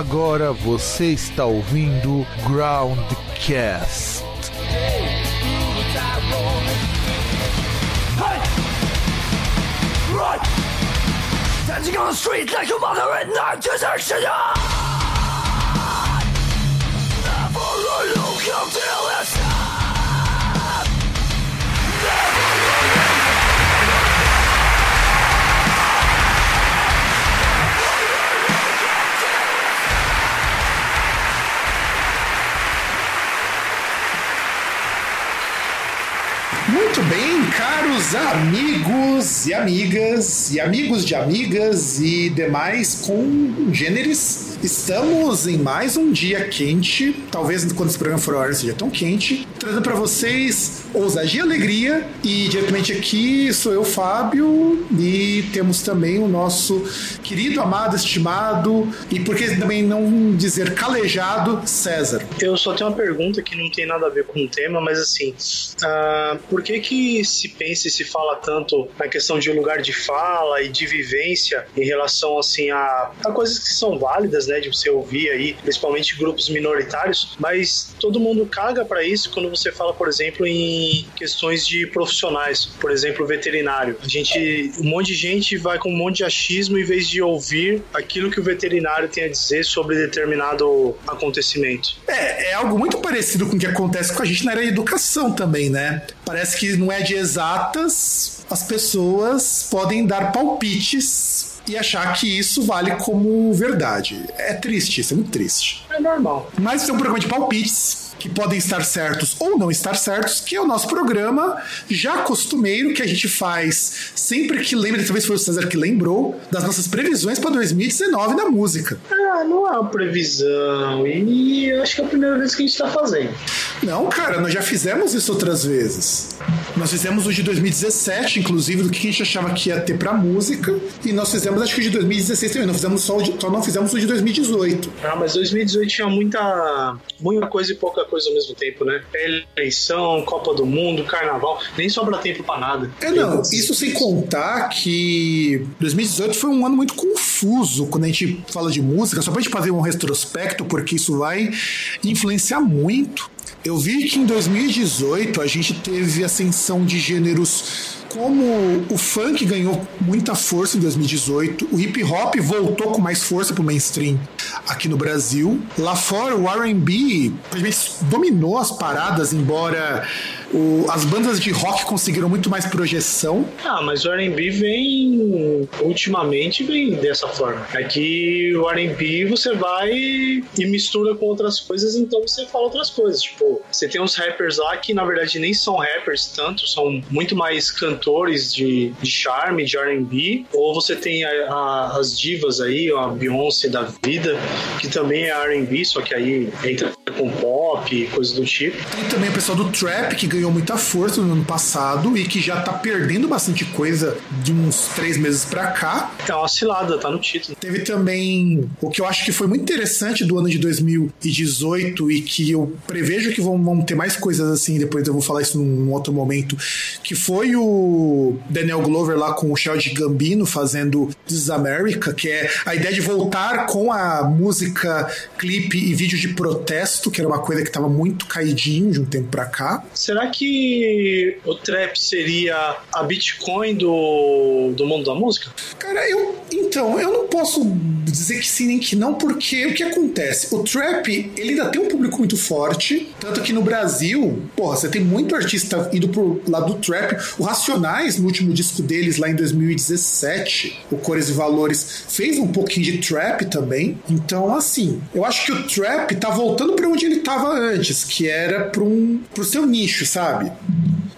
Agora você está ouvindo Groundcast. Dancing on the street like a mother at night is action Never look until it's Muito bem, caros amigos e amigas, e amigos de amigas e demais congêneres Estamos em mais um dia quente, talvez quando esse programa for ar seja tão quente, trazendo para vocês ousadia e alegria. E diretamente aqui sou eu, Fábio, e temos também o nosso querido, amado, estimado, e por que também não dizer calejado, César. Eu só tenho uma pergunta que não tem nada a ver com o tema, mas assim, uh, por que que se pensa e se fala tanto na questão de lugar de fala e de vivência em relação assim a, a coisas que são válidas, né, de você ouvir aí, principalmente grupos minoritários, mas todo mundo caga para isso quando você fala, por exemplo, em questões de profissionais, por exemplo, veterinário. A gente, um monte de gente vai com um monte de achismo em vez de ouvir aquilo que o veterinário tem a dizer sobre determinado acontecimento. É, é algo muito parecido com o que acontece com a gente na área de educação também, né? Parece que não é de exatas, as pessoas podem dar palpites e achar que isso vale como verdade. É triste, isso é muito triste. É normal. Mas isso é um programa de palpites que podem estar certos ou não estar certos, que é o nosso programa já costumeiro que a gente faz sempre que lembra, talvez foi o César que lembrou, das nossas previsões para 2019 na música. Ah, não é uma previsão. E acho que é a primeira vez que a gente está fazendo. Não, cara, nós já fizemos isso outras vezes. Nós fizemos o de 2017, inclusive, do que a gente achava que ia ter pra música. E nós fizemos, acho que o de 2016 também. Não fizemos só, de, só não fizemos o de 2018. Ah, mas 2018 tinha muita, muita coisa e pouca coisa ao mesmo tempo, né? Eleição, Copa do Mundo, Carnaval. Nem sobra tempo pra nada. É, não. Isso sem contar que 2018 foi um ano muito confuso quando a gente fala de música. Só pra gente fazer um retrospecto, porque isso vai influenciar muito eu vi que em 2018 a gente teve ascensão de gêneros como o funk ganhou muita força em 2018, o hip hop voltou com mais força pro mainstream aqui no Brasil. Lá fora, o R&B dominou as paradas, embora o, as bandas de rock conseguiram muito mais projeção. Ah, mas o R&B vem ultimamente vem dessa forma. Aqui o R&B você vai e mistura com outras coisas, então você fala outras coisas. Tipo, você tem uns rappers lá que na verdade nem são rappers tanto, são muito mais cantores de, de charme, de R&B. Ou você tem a, a, as divas aí, a Beyoncé da vida, que também é R&B, só que aí entra com pop, coisas do tipo. Tem também o pessoal do trap que ganhou muita força no ano passado e que já tá perdendo bastante coisa de uns três meses pra cá. Tá uma cilada, tá no título. Teve também o que eu acho que foi muito interessante do ano de 2018 e que eu prevejo que vão, vão ter mais coisas assim, depois eu vou falar isso num outro momento, que foi o Daniel Glover lá com o Sheldon Gambino fazendo This is America, que é a ideia de voltar com a música, clipe e vídeo de protesto, que era uma coisa que tava muito caidinho de um tempo pra cá. Será que o trap seria a Bitcoin do, do mundo da música? Cara, eu. Então, eu não posso dizer que sim nem que não, porque o que acontece? O trap, ele ainda tem um público muito forte, tanto que no Brasil, porra, você tem muito artista indo pro lado do trap. O Racionais, no último disco deles, lá em 2017, o Cores e Valores, fez um pouquinho de trap também. Então, assim, eu acho que o trap tá voltando para onde ele tava antes, que era pro, um, pro seu nicho, sabe? sabe?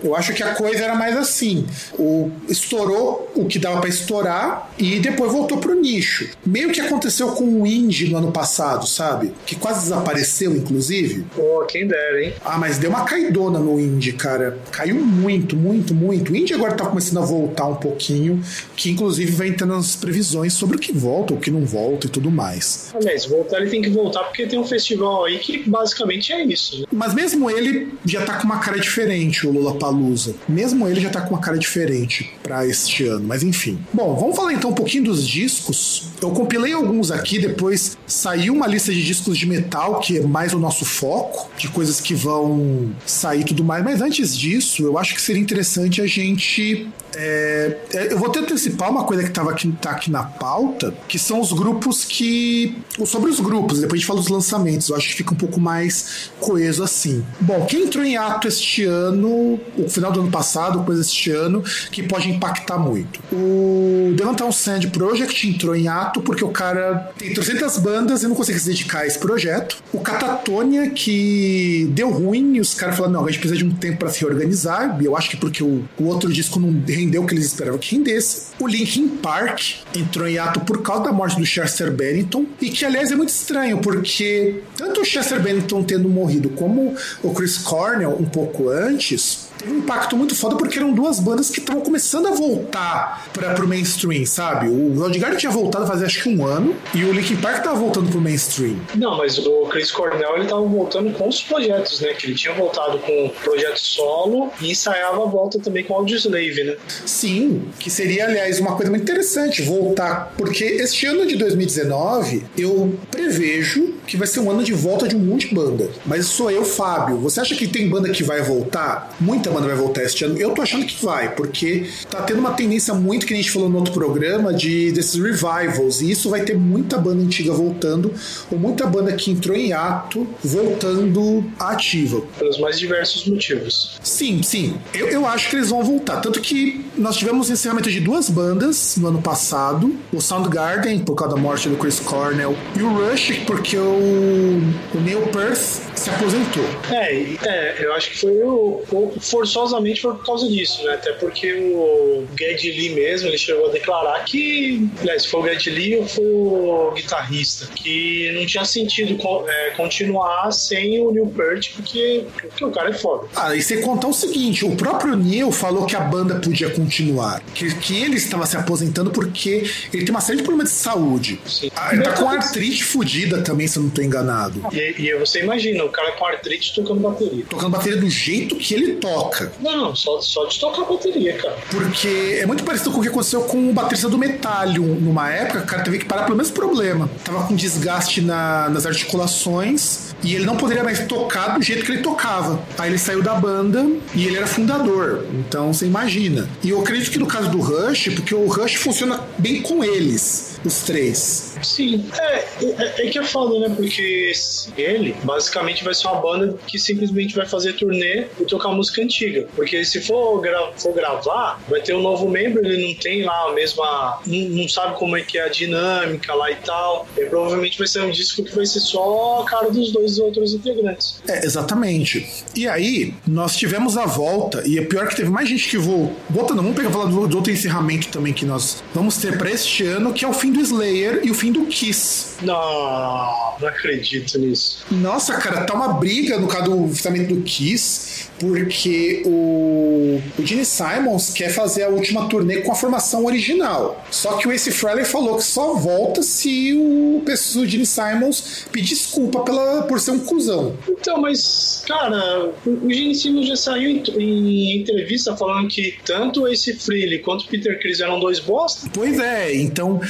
Eu acho que a coisa era mais assim. O, estourou o que dava para estourar e depois voltou pro nicho. Meio que aconteceu com o indie no ano passado, sabe? Que quase desapareceu, inclusive. Pô, quem dera, hein? Ah, mas deu uma caidona no indie, cara. Caiu muito, muito, muito. O indie agora tá começando a voltar um pouquinho, que inclusive vai entrando nas previsões sobre o que volta, o que não volta e tudo mais. Aliás, voltar ele tem que voltar porque tem um festival aí que basicamente é isso. Né? Mas mesmo ele já tá com uma cara diferente, o Lula Palusa. Mesmo ele já tá com uma cara diferente para este ano, mas enfim. Bom, vamos falar então um pouquinho dos discos. Eu compilei alguns aqui, depois saiu uma lista de discos de metal, que é mais o nosso foco, de coisas que vão sair tudo mais. Mas antes disso, eu acho que seria interessante a gente é, é eu vou até antecipar uma coisa que estava aqui, tá aqui na pauta, que são os grupos que. Sobre os grupos, depois a gente fala dos lançamentos, eu acho que fica um pouco mais coeso assim. Bom, quem entrou em ato este ano, o final do ano passado, coisa este ano, que pode impactar muito. O Delantown Sand Project entrou em ato porque o cara tem 300 bandas e não consegue se dedicar a esse projeto. O Catatonia, que deu ruim, e os caras falaram: não, a gente precisa de um tempo para se reorganizar, e eu acho que porque o, o outro disco não rendeu o que eles esperavam que rendesse. O Linkin Park entrou em ato por causa da morte do Chester Bennington, e que, aliás, é muito estranho, porque tanto o Chester Bennington tendo morrido como o Chris Cornell um pouco antes, um impacto muito foda porque eram duas bandas que estavam começando a voltar para pro mainstream, sabe? O Lodgard tinha voltado fazia acho que um ano e o Linkin Park tava voltando pro mainstream. Não, mas o Chris Cornell ele tava voltando com os projetos, né? Que ele tinha voltado com projeto solo e ensaiava a volta também com o Audioslave, né? Sim, que seria, aliás, uma coisa muito interessante voltar, porque este ano de 2019 eu prevejo que vai ser um ano de volta de um monte de banda. Mas sou eu, Fábio. Você acha que tem banda que vai voltar? Muita banda vai voltar este ano. Eu tô achando que vai, porque tá tendo uma tendência muito que a gente falou no outro programa de desses revivals. E isso vai ter muita banda antiga voltando, ou muita banda que entrou em ato voltando ativa. Pelos mais diversos motivos. Sim, sim. Eu, eu acho que eles vão voltar. Tanto que nós tivemos encerramento de duas bandas no ano passado: o Soundgarden, por causa da morte do Chris Cornell, e o Rush, porque o, o Neil Peart se aposentou. É, é, eu acho que foi o, o, forçosamente foi por causa disso, né? Até porque o Geddy Lee mesmo, ele chegou a declarar que, aliás, foi o Geddy Lee ou foi o guitarrista, que não tinha sentido é, continuar sem o Neil Peart, porque, porque o cara é foda. Ah, e você contar o seguinte, o próprio Neil falou que a banda podia continuar, que, que ele estava se aposentando porque ele tem uma série de problemas de saúde. Sim. Ah, ele tá com artrite fodida também, se eu não estou enganado. E, e você imagina, cara com artrite tocando bateria. Tocando bateria do jeito que ele toca. Não, só, só de tocar bateria, cara. Porque é muito parecido com o que aconteceu com o baterista do Metallium. Numa época, o cara teve que parar pelo mesmo problema. Tava com desgaste na, nas articulações e ele não poderia mais tocar do jeito que ele tocava. Aí ele saiu da banda e ele era fundador. Então você imagina. E eu acredito que no caso do Rush, porque o Rush funciona bem com eles, os três. Sim, é, é, é, que é foda, né? Porque ele basicamente vai ser uma banda que simplesmente vai fazer turnê e tocar música antiga. Porque se for, gra for gravar, vai ter um novo membro, ele não tem lá a mesma. Não, não, sabe como é que é a dinâmica lá e tal. E provavelmente vai ser um disco que vai ser só a cara dos dois outros integrantes. É, exatamente. E aí, nós tivemos a volta, e é pior que teve mais gente que voou. Voltando, vamos pegar falar do, do outro encerramento também que nós vamos ter para este ano, que é o fim do Slayer e o fim do Kiss. Não, não acredito nisso. Nossa, cara, tá uma briga no caso do lançamento do Kiss, porque o, o Gene Simons quer fazer a última turnê com a formação original. Só que o Ace Frehley falou que só volta se o, o Gene Simons pedir desculpa pela, por ser um cuzão. Então, mas, cara, o Gene Simons já saiu em, em entrevista falando que tanto o Ace Frehley quanto o Peter Chris eram dois bosta. Pois é, então.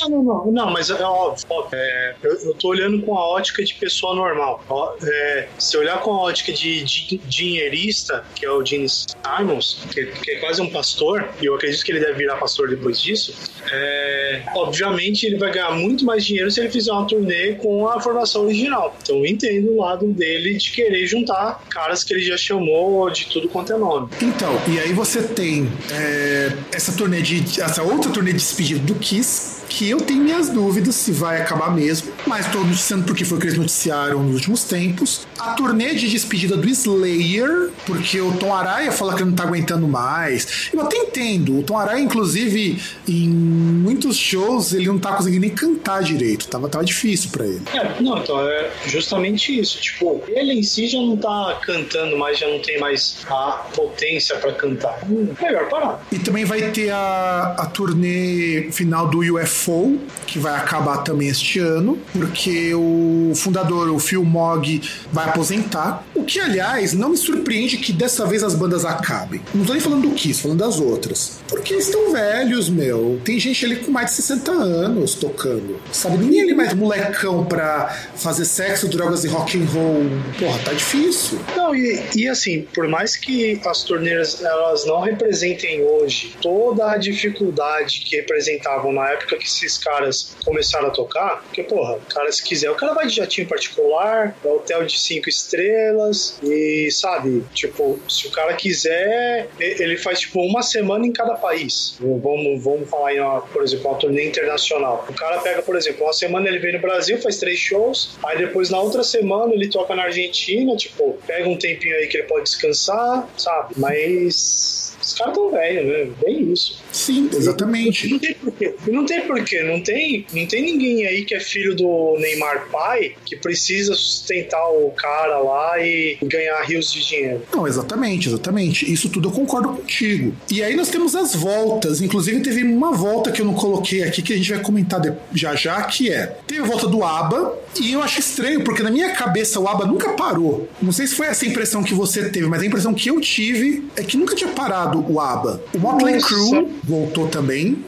Não, não, não, não mas é óbvio, óbvio é, eu, tô olhando com a ótica de pessoa normal. É, se olhar com a ótica de, de dinheirista, que é o Gene Simons, que, que, é quase um pastor, e eu acredito que ele deve virar pastor depois disso, é, obviamente ele vai ganhar muito mais dinheiro se ele fizer uma turnê com a formação original. Então eu entendo o lado dele de querer juntar caras que ele já chamou de tudo quanto é nome. Então, e aí você tem é, essa turnê de. essa outra turnê de despedida do Kiss, que eu tenho minhas dúvidas se vai acabar mesmo, mas estou noticiando porque foi o que eles noticiaram nos últimos tempos. A turnê de despedida do Slayer, porque o Tom Araya fala que ele não tá aguentando mais. Eu até entendo, o Tom Araya, inclusive, em muitos shows, ele não tá conseguindo nem cantar direito, tava, tava difícil para ele. É, não, então é justamente isso. Tipo, ele em si já não tá cantando mais, já não tem mais a potência para cantar. Hum, melhor parar. E também vai ter a, a turnê final do UFO Fall, que vai acabar também este ano, porque o fundador, o Phil Mogg, vai aposentar. O que, aliás, não me surpreende que dessa vez as bandas acabem. Não tô nem falando do Kiss, falando das outras. Porque eles estão velhos, meu. Tem gente ali com mais de 60 anos tocando. Sabe? Ninguém ali mais molecão pra fazer sexo, drogas e rock and roll. Porra, tá difícil. Não, e, e assim, por mais que as turneiras elas não representem hoje toda a dificuldade que representavam na época que esses caras começaram a tocar, porque, porra, o cara, se quiser, o cara vai de jatinho particular, é hotel de cinco estrelas, e sabe, tipo, se o cara quiser, ele faz tipo uma semana em cada país. Vamos, vamos falar em, uma, por exemplo, uma turnê internacional. O cara pega, por exemplo, uma semana ele vem no Brasil, faz três shows, aí depois na outra semana ele toca na Argentina, tipo, pega um tempinho aí que ele pode descansar, sabe? Mas os caras tão velhos, né? Bem isso. Sim, exatamente. Não tem porquê. Não tem porquê. Não tem, não tem ninguém aí que é filho do Neymar pai que precisa sustentar o cara lá e ganhar rios de dinheiro. Não, exatamente, exatamente. Isso tudo eu concordo contigo. E aí nós temos as voltas. Inclusive teve uma volta que eu não coloquei aqui que a gente vai comentar já já, que é. Teve a volta do ABBA, e eu acho estranho, porque na minha cabeça o ABBA nunca parou. Não sei se foi essa impressão que você teve, mas a impressão que eu tive é que nunca tinha parado o ABBA. O Motley Crue voltou também.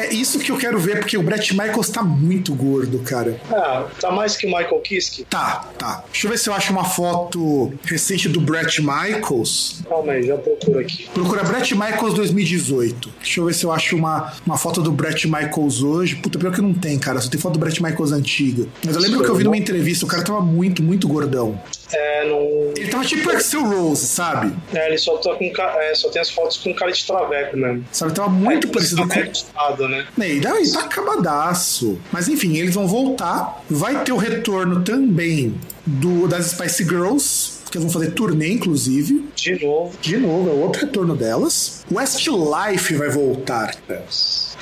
É isso que eu quero ver, porque o Brett Michaels tá muito gordo, cara. Ah, tá mais que o Michael Kiske? Tá, tá. Deixa eu ver se eu acho uma foto recente do Brett Michaels. Calma aí, já procuro aqui. Procura Brett Michaels 2018. Deixa eu ver se eu acho uma, uma foto do Brett Michaels hoje. Puta, pior que não tem, cara. Só tem foto do Brett Michaels antiga. Mas eu lembro que eu vi numa entrevista, o cara tava muito, muito gordão. É, não. Ele tava tipo Axel Rose, sabe? É, ele só, tá com, é, só tem as fotos com cara de traveco mesmo. Sabe, tava muito é, parecido com. Estado, né? E daí tá acabadaço. Mas enfim, eles vão voltar. Vai ter o retorno também do das Spice Girls que vão fazer turnê, inclusive. De novo. De novo, é outro retorno delas. Westlife vai voltar.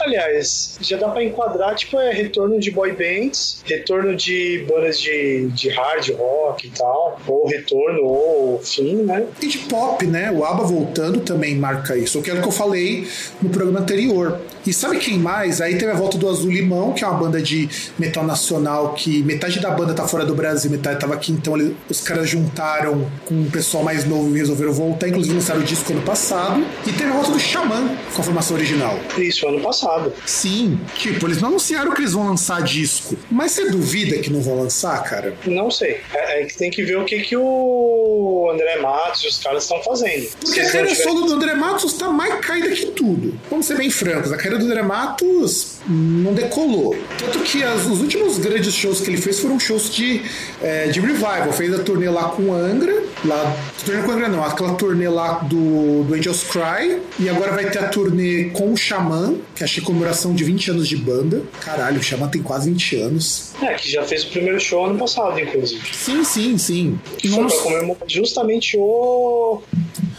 Aliás, já dá pra enquadrar, tipo, é retorno de boy bands, retorno de bandas de, de hard rock e tal, ou retorno, ou fim, né? E de pop, né? O ABBA voltando também marca isso, que é o que eu falei no programa anterior. E sabe quem mais? Aí teve a volta do Azul Limão, que é uma banda de metal nacional que metade da banda tá fora do Brasil, metade tava aqui, então eles, os caras juntaram com o pessoal mais novo e resolveram voltar, inclusive lançaram o disco ano passado. E teve a volta do Xamã com a formação original. Isso, ano passado. Sim, tipo, eles não anunciaram que eles vão lançar disco. Mas você duvida que não vão lançar, cara? Não sei. É, é que tem que ver o que, que o André Matos e os caras estão fazendo. Porque a carreira tiver... solo do André Matos tá mais caída que tudo. Vamos ser bem francos, a carreira do André Matos não decolou. Tanto que as, os últimos grandes shows que ele fez foram shows de, é, de revival. Fez a turnê lá com o Angra, lá. Turnê com Angra não, aquela turnê lá do, do Angels Cry. E agora vai ter a turnê com o Xamã, que achei comemoração de 20 anos de banda. Caralho, o Xamã tem quase 20 anos. É, que já fez o primeiro show ano passado, inclusive. Sim, sim, sim. Que foi pra comemorar justamente o.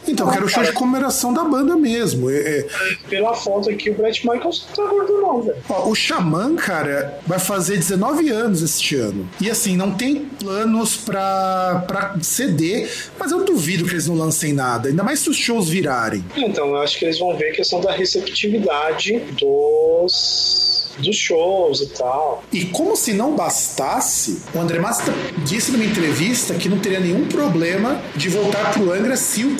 Então, eu quero o show de comemoração da banda mesmo. É, é... Pela foto aqui, o Brett Michaels não tá gordo, não, velho. O Xamã, cara, vai fazer 19 anos este ano. E assim, não tem planos pra, pra CD, mas eu duvido que eles não lancem nada, ainda mais se os shows virarem. Então, eu acho que eles vão ver a questão da receptividade dos dos shows e tal. E como se não bastasse, o André Massa disse numa entrevista que não teria nenhum problema de voltar pro Angra se o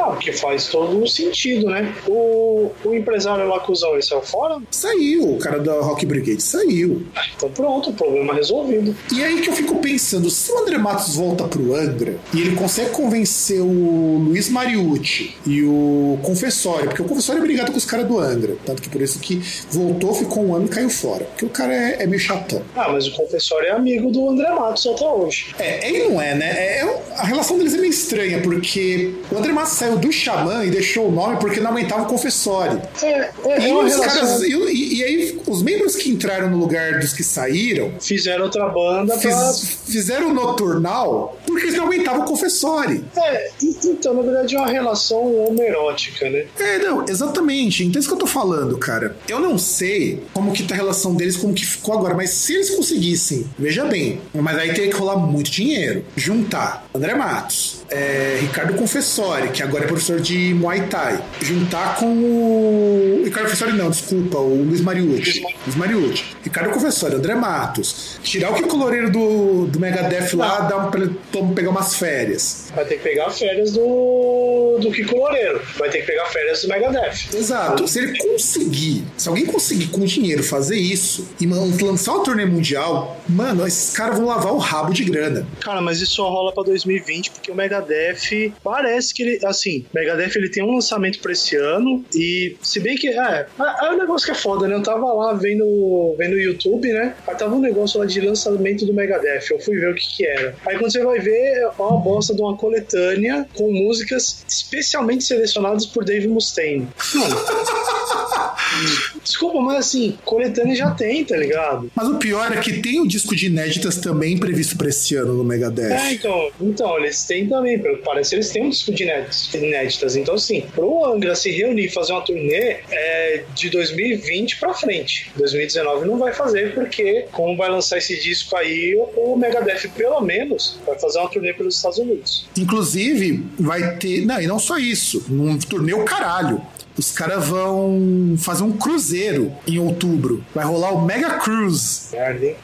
Ah, porque faz todo um sentido, né? O, o empresário Lacusão, ele saiu fora? Saiu, o cara da Rock Brigade saiu. Ah, então pronto, problema resolvido. E aí que eu fico pensando, se o André Matos volta pro Angra e ele consegue convencer o Luiz Mariucci e o Confessório, porque o Confessório é brigado com os caras do Angra, tanto que por isso que voltou, ficou um ano e caiu fora. Porque o cara é, é meio chatão. Ah, mas o confessor é amigo do André Matos até hoje. É, ele não é, né? É, é, a relação deles é meio estranha, porque o André Matos saiu do Xamã e deixou o nome porque não aumentava o confessório. É, é, e, os caras, e, e, aí, os membros que entraram no lugar dos que saíram. Fizeram outra banda fiz, pra... Fizeram o Noturnal porque eles não aumentavam o confessório. É, então, na verdade, é uma relação homerótica, né? É, não, exatamente. Então, é isso que eu tô falando, cara. Eu não sei como que tá a relação deles, como que ficou agora. Mas se eles conseguissem, veja bem, mas aí teria que rolar muito dinheiro. Juntar André Matos, é, Ricardo Confessori, que agora é professor de Muay Thai, juntar com o. Ricardo Confessori, não, desculpa, o Luiz Mariucci. Luiz Mariucci. Ricardo Confessori, André Matos. Tirar o que coloreiro do, do Megadeth lá, dar um, pra pegar umas férias. Vai ter que pegar férias do, do Kiko Loureiro. Vai ter que pegar férias do Megadeth. Exato. Se ele conseguir, se alguém conseguir com dinheiro fazer isso e lançar uma turnê mundial, mano, esses caras vão lavar o rabo de grana. Cara, mas isso só rola pra 2020 porque o Megadeth parece que ele, assim, Megadeth ele tem um lançamento pra esse ano e se bem que, é, é, é um negócio que é foda, né? Eu tava lá vendo, vendo o YouTube, né? Aí tava um negócio lá de lançamento do Megadeth, eu fui ver o que que era. Aí quando você vai ver, é uma bosta de uma coletânea com músicas especialmente selecionadas por Dave Mustaine. Mano, desculpa, mas assim, coletânea já tem, tá ligado? Mas o pior é que tem o disco de inéditas também previsto pra esse ano no É, Megadeth. então, então, eles têm também, pelo que parece, eles têm um disco de inéditas. Então, assim, pro Angra se reunir e fazer uma turnê é de 2020 pra frente. 2019 não vai fazer, porque como vai lançar esse disco aí, o Megadeth, pelo menos, vai fazer uma turnê pelos Estados Unidos. Inclusive, vai ter. Não, e não só isso. Num turnê o caralho. Os caras vão fazer um cruzeiro em outubro. Vai rolar o Mega Cruise.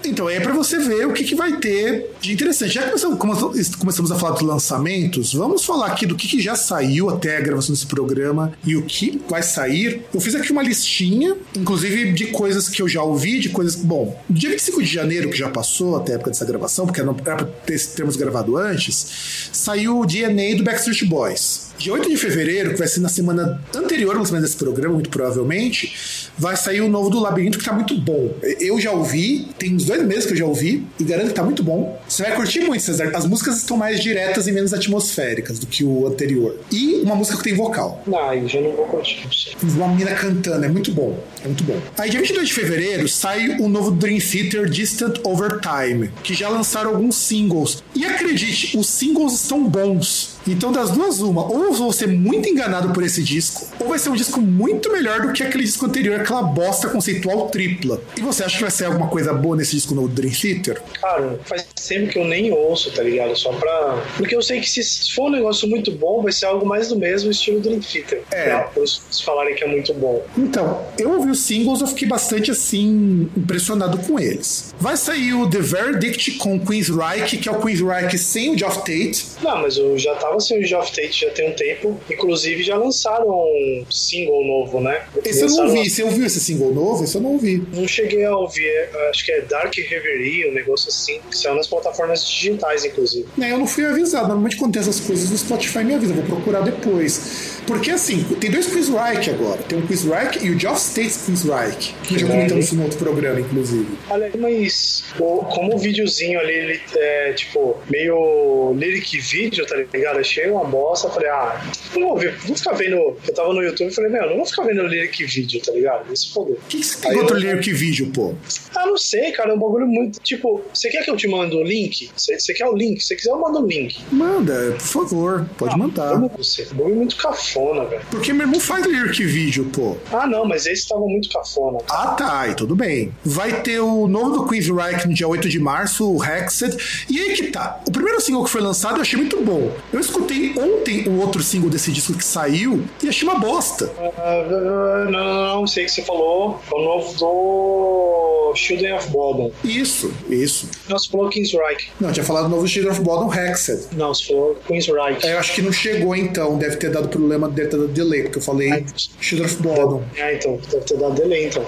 Então, aí é pra você ver o que, que vai ter de interessante. Já que começamos, começamos a falar dos lançamentos, vamos falar aqui do que, que já saiu até a gravação desse programa e o que vai sair. Eu fiz aqui uma listinha, inclusive de coisas que eu já ouvi, de coisas. Bom, dia 25 de janeiro, que já passou até a época dessa gravação, porque não era pra ter, termos gravado antes, saiu o DNA do Backstreet Boys. Dia 8 de fevereiro, que vai ser na semana anterior ao lançamento desse programa, muito provavelmente, vai sair o novo do Labirinto, que tá muito bom. Eu já ouvi, tem uns dois meses que eu já ouvi, e garanto que tá muito bom. Você vai curtir muito, Cesar. As músicas estão mais diretas e menos atmosféricas do que o anterior. E uma música que tem vocal. Não, aí já não vou curtir. Uma mina cantando, é muito bom. É muito bom. Aí, dia 22 de fevereiro, sai o novo Dream Theater Distant Over Time, que já lançaram alguns singles. E acredite, os singles estão bons. Então, das duas, uma, ou eu vou ser muito enganado por esse disco, ou vai ser um disco muito melhor do que aquele disco anterior, aquela bosta conceitual tripla. E você acha que vai ser alguma coisa boa nesse disco novo do Dream Theater? Cara, faz que eu nem ouço, tá ligado? Só pra. Porque eu sei que se for um negócio muito bom, vai ser algo mais do mesmo estilo Dream Theater. É. Pra, fãs falarem que é muito bom. Então, eu ouvi os singles, eu fiquei bastante assim, impressionado com eles. Vai sair o The Verdict com Queen's Reich, que é o Queen's Reich sem o Geoff Tate. Não, mas eu já tava sem o Geoff Tate já tem um tempo. Inclusive já lançaram um single novo, né? Esse eu não ouvi. Você ouviu esse single novo? Esse eu não ouvi. Não cheguei a ouvir, é, acho que é Dark Reverie, um negócio assim, que saiu nas plataformas digitais, inclusive. Né, eu não fui avisado. Normalmente quando tem essas coisas, o Spotify me avisa. Vou procurar depois. Porque assim, tem dois Quiz Reich agora. Tem o Quiz Reich e o Geoff State's Quiz Reich. Que já Uhum. comentamos isso no outro programa, inclusive. Olha, mas o- como o videozinho ali, ele é tipo meio lyric vídeo, tá ligado? Achei uma bosta, falei, ah, não vou ver, vou ficar vendo. Eu tava no YouTube e falei, meu, não vou ficar vendo lyric vídeo, tá ligado? Esse poder. O que, que você tem Aí outro eu- lyric vídeo, pô? Ah, não sei, cara, é um bagulho muito. Tipo, você quer que eu te mande o link? Você, você quer o link? Se você quiser, eu mando o link. Manda, por favor. Pode mandar. Vamos você. Bagulho muito cafona, velho. Porque meu irmão faz lyric vídeo, pô. Ah, não, mas esse tava muito cafona. Ah, tá, e tudo bem. Vai ter o novo do Queen's Reich no dia 8 de março, o Hexed. E aí que tá. O primeiro single que foi lançado eu achei muito bom. Eu escutei ontem o outro single desse disco que saiu e achei uma bosta. Ah, não, não, não, sei o que você falou. É o novo do Children of Bodom. Isso, isso. Você falou King's Reich. Não, tinha falado do novo Children of Bodom Hexed. Não, você falou Queen's Reich. É, eu acho que não chegou então, deve ter dado problema, deve ter dado delay, porque eu falei Children of Bodom. É, então, deve ter dado delay, então.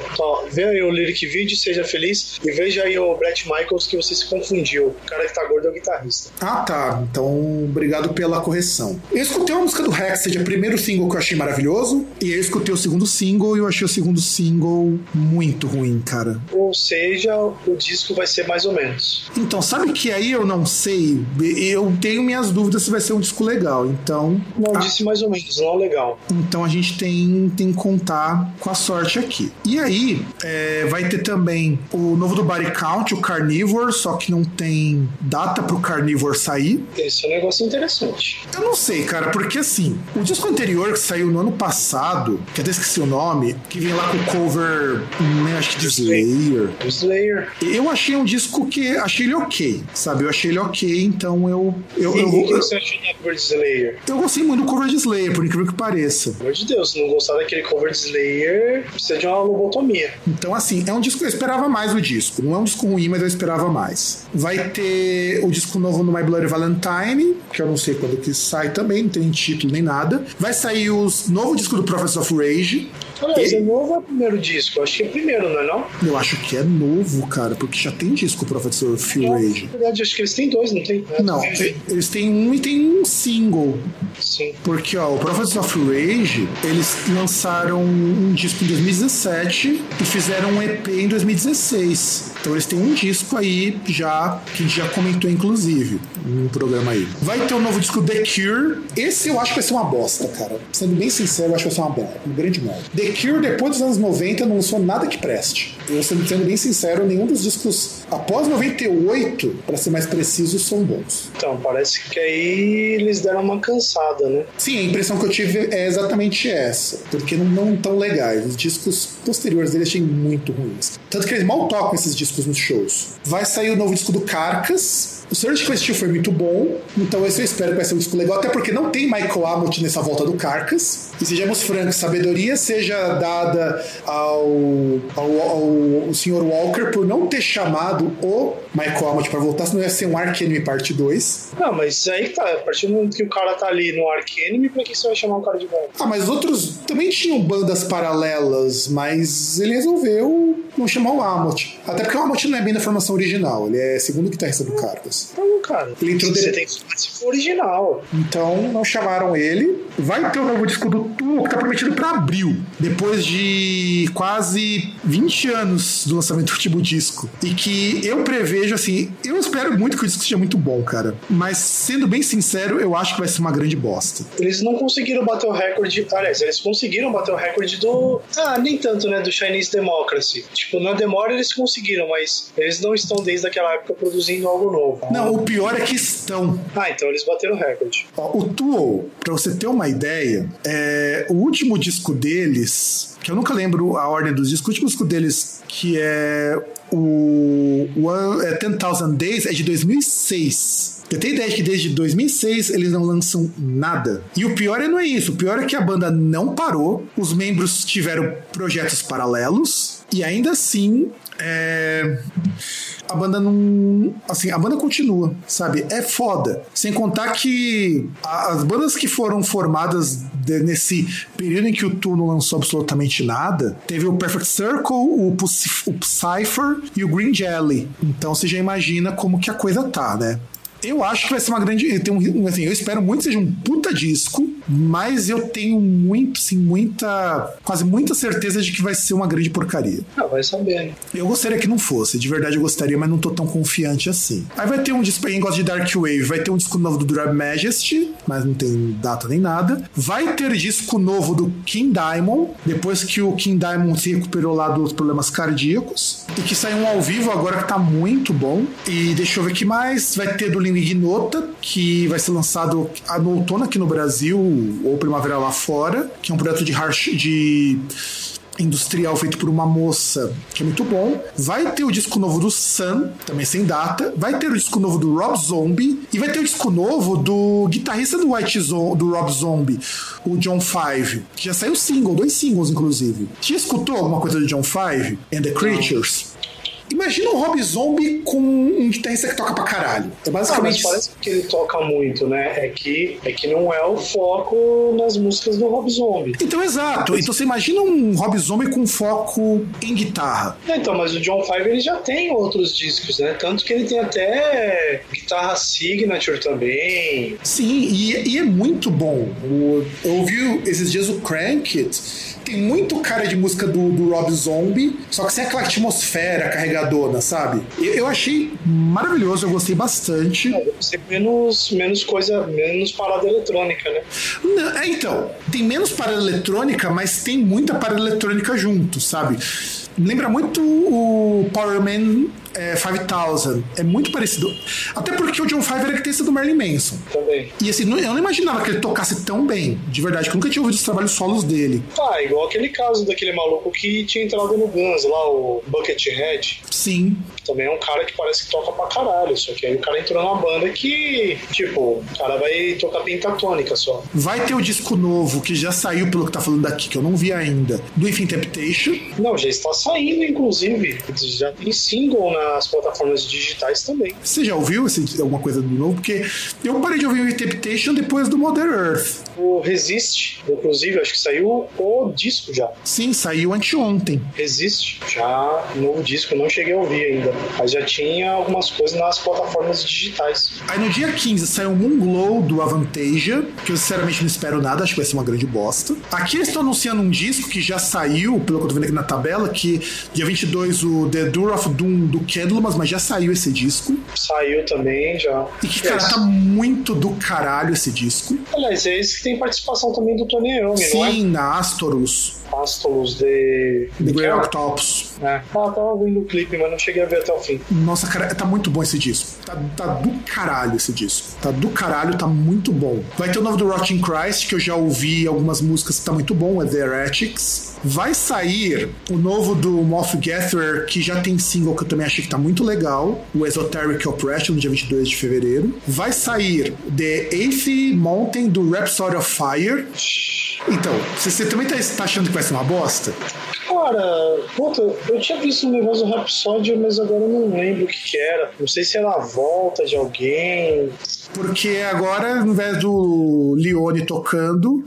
Vê aí o lyric video, seja feliz, e veja aí o Brett Michaels que você se confundiu. O cara que tá gordo é o guitarrista. Ah, tá. Então, obrigado pela correção. Eu escutei uma música do Hexed, o primeiro single que eu achei maravilhoso, e eu escutei o segundo single e eu achei o segundo single muito ruim, cara. Ou seja, o disco vai ser mais ou menos. Então, sabe que aí eu não sei, eu tenho minhas dúvidas se vai ser um disco legal, então... Não, ah, disse mais ou menos, não legal. Então a gente tem, tem que contar com a sorte aqui. E aí, é, vai ter também o novo do Body Count, o Carnivore, só que não tem data pro Carnivore sair. Esse é um negócio interessante. Eu não sei, cara, porque assim, o disco anterior que saiu no ano passado, que até esqueci o nome, que vem lá com o cover, né, acho que de Slayer. Slayer. Eu achei um disco que achei ele ok. Sabe? Eu achei ele ok, então eu. eu, E eu, o que eu, você achou da cover de Slayer? eu gostei muito do cover de Slayer, por incrível que pareça. Pelo amor de Deus, se não gostar daquele cover de Slayer, precisa de uma lobotomia. Então, assim, é um disco que eu esperava mais do disco. Não é um disco ruim, mas eu esperava mais. Vai ter o disco novo no My Bloody Valentine, que eu não sei quando que sai também, não tem título nem nada. Vai sair o novo disco do Prophets of Rage. Aliás, E- é novo é o primeiro disco? Acho que é o primeiro, não é não? Eu acho que é novo, cara, porque já tem disco Prophets of Rage. Na verdade, acho que eles têm dois, não tem? É, Não, eles têm um e tem um single. Sim. Porque, ó, o Prophets of Rage, eles lançaram um disco em 2017 e fizeram um EP em 2016. Então eles têm um disco aí já, que já comentou, inclusive, no programa aí. Vai ter o novo disco The Cure. Esse eu acho que vai ser uma bosta, cara. Sendo bem sincero, eu acho que vai ser uma, bosta, uma grande merda. The Cure, depois dos anos 90, não lançou nada que preste. Eu, sendo, sendo bem sincero, nenhum dos discos após 98, para ser mais preciso, são bons. Então, parece que aí eles deram uma cansada, né? Sim, a impressão que eu tive é exatamente essa. Porque não, não tão legais. Os discos posteriores deles achei muito ruins. Tanto que eles mal tocam esses discos nos shows. Vai sair o novo disco do Carcas. O Surgical Steel foi muito bom, então esse eu espero que vai ser um disco legal, até porque não tem Michael Amott nessa volta do Carcas. E sejamos francos, sabedoria seja dada ao, ao, ao, ao Sr. Walker por não ter chamado o Michael Amott para voltar, senão ia ser um Ark Enemy Parte 2. Não, mas aí que tá. A partir do momento que o cara tá ali no Ark Enemy, pra que você vai chamar o cara de volta? Ah, mas outros também tinham bandas paralelas, mas ele resolveu não chamar o Amott. Até porque o Amott não é bem da formação original, ele é segundo guitarrista do Então, cara, Ele entrou você tem que se for original. Então não chamaram ele. Vai ter o novo disco do Tool que tá prometido pra abril, depois de quase 20 anos do lançamento do último disco. E que eu prevejo, assim, eu espero muito que o disco seja muito bom, cara. Mas sendo bem sincero, eu acho que vai ser uma grande bosta. Eles não conseguiram bater o recorde. Aliás, eles conseguiram bater o recorde do. Ah, nem tanto, né? Do Chinese Democracy. Tipo, na demora eles conseguiram, mas eles não estão desde aquela época produzindo algo novo. Não, o pior é que estão. Ah, então eles bateram o recorde. Ó, O Tool, pra você ter uma ideia, é, o último disco deles, que eu nunca lembro a ordem dos discos, o último disco deles, que é o One- é 10,000 Days, é de 2006. Eu tenho ideia de que desde 2006 eles não lançam nada. E o pior é não é isso. O pior é que a banda não parou. Os membros tiveram projetos paralelos. E ainda assim, é, a banda não. Assim, a banda continua, sabe? É foda. Sem contar que as bandas que foram formadas de- nesse período em que o Tu não lançou absolutamente nada, teve o Perfect Circle, o, Pus- o Cypher e o Green Jelly. Então você já imagina como que a coisa tá, né? Eu acho que vai ser uma grande. Tem um, assim, eu espero muito que seja um puta disco, mas eu tenho muito, sim, muita. quase muita certeza de que vai ser uma grande porcaria. Ah, vai saber, né? Eu gostaria que não fosse, de verdade eu gostaria, mas não tô tão confiante assim. Aí vai ter um disco, pra quem gosta de Dark Wave, vai ter um disco novo do Drab Majesty, mas não tem data nem nada. Vai ter disco novo do King Diamond, depois que o King Diamond se recuperou lá dos problemas cardíacos. E que saiu um ao vivo agora que tá muito bom. E deixa eu ver o que mais. Vai ter do Lino Ignota, que vai ser lançado no outono aqui no Brasil, ou primavera lá fora, que é um projeto de harsh, de industrial feito por uma moça, que é muito bom. Vai ter o disco novo do Sun, também sem data. Vai ter o disco novo do Rob Zombie. E vai ter o disco novo do guitarrista do White Zo do Rob Zombie, o John Five, que já saiu single, dois singles, inclusive. Já escutou alguma coisa do John Five and the Creatures? Imagina um Rob Zombie com um guitarrista que toca pra caralho. É Ah, mas basicamente. parece que ele toca muito, né? É que, é que não é o foco nas músicas do Rob Zombie. Então, exato. Então você imagina um Rob Zombie com foco em guitarra. É, Então, mas o John Five ele já tem outros discos, né? Tanto que ele tem até guitarra signature também. Sim, e, e é muito bom. O- eu ouvi esses dias o Crank It. Tem muito cara de música do, do Rob Zombie, só que sem aquela atmosfera carregadona, sabe? Eu, eu achei maravilhoso, eu gostei bastante. Ser menos, menos coisa, menos parada eletrônica, né? Não, é, então, tem menos parada eletrônica, mas tem muita parada eletrônica junto, sabe? lembra muito o Power Man é, 5000. É muito parecido. Até porque o John Five era guitarrista do Marilyn Manson. Também. E assim, eu não imaginava que ele tocasse tão bem, de verdade, que eu nunca tinha ouvido os trabalhos solos dele. Ah, igual aquele caso daquele maluco que tinha entrado no Guns lá, o Buckethead. Sim. Também é um cara que parece que toca pra caralho. Só que aí o cara entrou numa banda que, tipo, o cara vai tocar pentatônica só. Vai ter o disco novo, que já saiu pelo que tá falando aqui, que eu não vi ainda, do Infin Temptation. Não, já está saindo, inclusive. Já tem single nas plataformas digitais também. Você já ouviu esse, alguma coisa do novo? Porque eu parei de ouvir o Temptation depois do Modern Earth. O Resist, inclusive, acho que saiu o disco já. Sim, saiu anteontem. Resist, já novo disco, não cheguei a ouvir ainda. Mas já tinha algumas coisas nas plataformas digitais. Aí no dia 15 saiu Moon Glow do Avantasia, que eu sinceramente não espero nada, acho que vai ser uma grande bosta. Aqui eles estão anunciando um disco que já saiu, pelo que eu tô vendo aqui na tabela, que dia 22 o The Door of Doom do Candlemas, mas já saiu esse disco. Saiu também já. E que, cara, tá muito do caralho esse disco. Aliás, é esse que tem participação também do Tony Iommi, é? Sim, na Astorus. Astolos de. The Grey Octopus. É. Ah, tava vendo o clipe, mas não cheguei a ver até o fim. Nossa, cara, tá muito bom esse disco. Tá, tá do caralho esse disco. Tá do caralho, tá muito bom. Vai ter o novo do Rotting Christ, que eu já ouvi algumas músicas que tá muito bom, é The Heretics. Vai sair o novo do Moth Gatherer, que já tem single que eu também achei que tá muito legal, o Esoteric Oppression, dia 22 de fevereiro. Vai sair The Eighth Mountain do Rhapsody of Fire. Então, você, também tá, tá achando que vai ser uma bosta? Cara, puta, eu tinha visto um negócio do Rhapsody, mas agora eu não lembro o que, que era. Não sei se era a volta de alguém. Porque agora, ao invés do Leone tocando,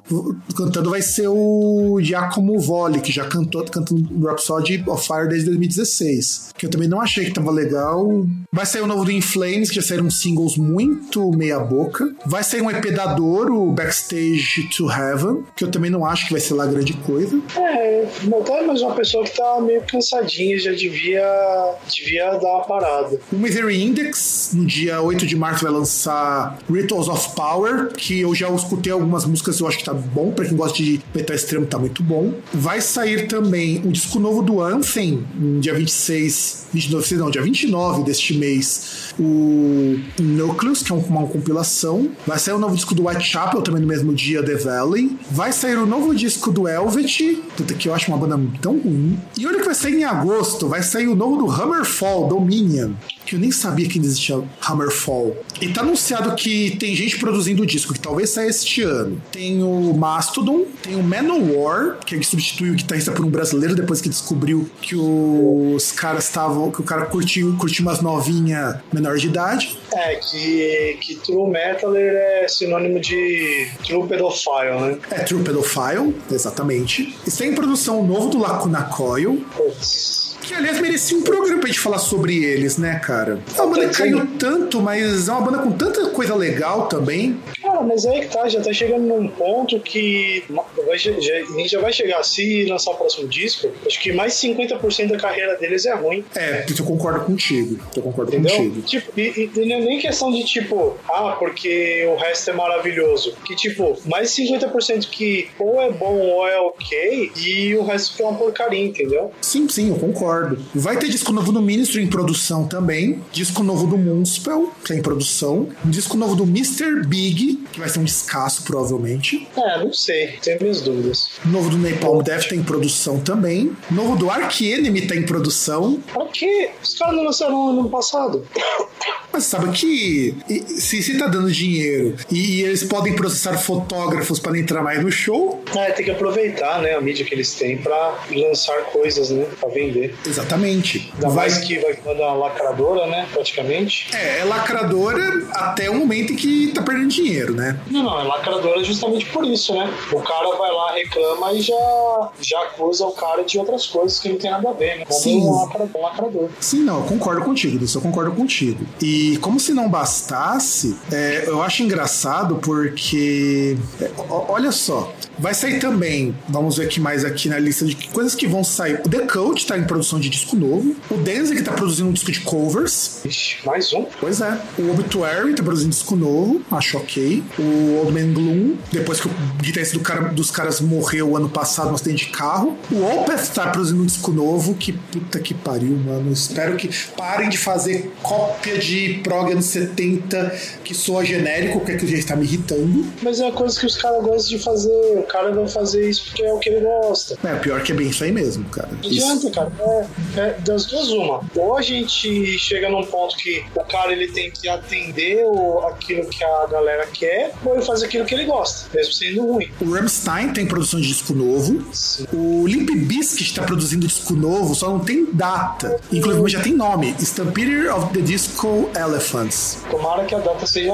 cantando vai ser o Giacomo Volle, que já cantou cantando Rhapsody of Fire desde 2016. Que eu também não achei que tava legal. Vai sair o novo do In Flames, que já saíram singles muito meia boca. Vai sair um EP da Dor, o Backstage to Heaven, que eu também não acho que vai ser lá grande coisa. É, até mais uma pessoa que tá meio cansadinha, já devia, devia dar uma parada. O Misery Index, no dia 8 de março, vai lançar Rituals of Power, que eu já escutei algumas músicas, eu acho que tá bom, pra quem gosta de metal extremo, tá muito bom. Vai sair também o disco novo do Anthem, no dia 26, 29, não, dia 29 deste mês, o Nucleus, que é uma compilação. Vai sair o novo disco do Whitechapel, também no mesmo dia, The Valley. Vai sair o novo disco do Elvet, puta que eu acho uma banda tão ruim. E olha que vai sair em agosto, vai sair o novo do Hammerfall, Dominion que eu nem sabia que existia Hammerfall. E tá anunciado que tem gente produzindo o disco, que talvez saia este ano. Tem o Mastodon, tem o Manowar, que ele substituiu o guitarrista por um brasileiro depois que descobriu que os caras estavam. que o cara curtiu, curtiu umas novinhas menor de idade. É, que, que True Metaler é sinônimo de True Pedophile, né? É, True Pedophile, exatamente. Está em produção o novo do Lacuna Coil. Putz. Que, aliás, merecia um programa pra gente falar sobre eles, né, cara? É uma banda que caiu tanto, mas é uma banda com tanta coisa legal também. Cara, mas aí que tá, já tá chegando num ponto que vai, já, a gente já vai chegar, se lançar o próximo disco, acho que mais 50% da carreira deles é ruim. É, eu concordo contigo. Eu concordo Entendeu? contigo. Tipo, e, e não é nem questão de tipo, ah, porque o resto é maravilhoso. Que tipo, mais 50% que ou é bom ou é ok, e o resto que é uma porcaria, entendeu? Sim, sim, eu concordo. Vai ter disco novo do Ministry em produção também. Disco novo do Moonspell, que é em produção. Disco novo do Mr. Big, que vai ser um descasso, provavelmente. É, não sei. Tenho minhas dúvidas. Novo do Napalm Death tá em produção também. Novo do Ark Enemy tá em produção. Pra quê? Os caras não lançaram no ano passado. Mas sabe que se, se tá dando dinheiro e, e eles podem processar fotógrafos para entrar mais no show. É, tem que aproveitar, né, a mídia que eles têm para lançar coisas, né, para vender. Exatamente. Ainda Vai- mais que vai mandar uma lacradora, né, praticamente. É, é lacradora até o momento em que tá perdendo dinheiro, né? Não, não, é lacradora justamente por isso, né? O cara vai lá, reclama e já, já acusa o cara de outras coisas que não tem nada a ver, né? Como Sim. um lacra- lacrador. Sim, não, eu concordo contigo, disso eu concordo contigo. E como se não bastasse, é, eu acho engraçado porque. é, olha só. Vai sair também, vamos ver aqui mais aqui na lista de coisas que vão sair. O The Cult tá em produção de disco novo. O Danzig tá produzindo um disco de covers. Ixi, mais um? Pois é. O Obituary tá produzindo disco novo, acho ok. O Old Man Gloom, depois que o guitarrista do cara, dos caras morreu ano passado no acidente de carro. O Opeth tá produzindo um disco novo, que puta que pariu, mano. Espero que parem de fazer cópia de prog anos 70 que soa genérico, que é que já está me irritando. Mas é uma coisa que os caras gostam de fazer. O cara vai fazer isso porque é o que ele gosta. É, pior que é bem isso aí mesmo, cara. Não adianta, cara. É, é das duas, uma. Ou a gente chega num ponto que o cara ele tem que atender o, aquilo que a galera quer, ou ele faz aquilo que ele gosta, mesmo sendo ruim. O Rammstein tem produção de disco novo. Sim. O Limp Bizkit está produzindo disco novo, só não tem data. Inclusive já tem nome: Stampeder of the Disco Elephants. Tomara que a data seja.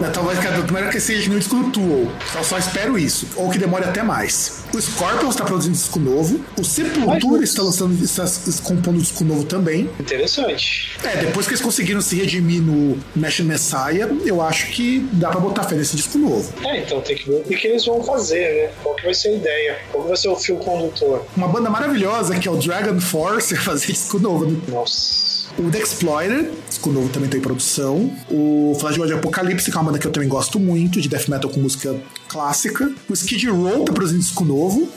Né, Talvez que a primeira que seja no disco do Tool. Só, só espero isso. Ou que demore até mais. O Scorpions está produzindo disco novo. O Sepultura Mas- está lançando, está compondo disco novo também. Interessante. É, depois que eles conseguiram se redimir no National Messiah, eu acho que dá pra botar fé nesse disco novo. É, então tem que ver o que, eles vão fazer, né? Qual que vai ser a ideia? Qual que vai ser o fio condutor? Uma banda maravilhosa que é o Dragon Force fazer disco novo. né? Nossa. O The Exploiter, disco novo também tá em produção. O Flashback de Apocalipse, que é uma banda que eu também gosto muito, de death metal com música clássica. O Skid Row tá produzindo disco novo.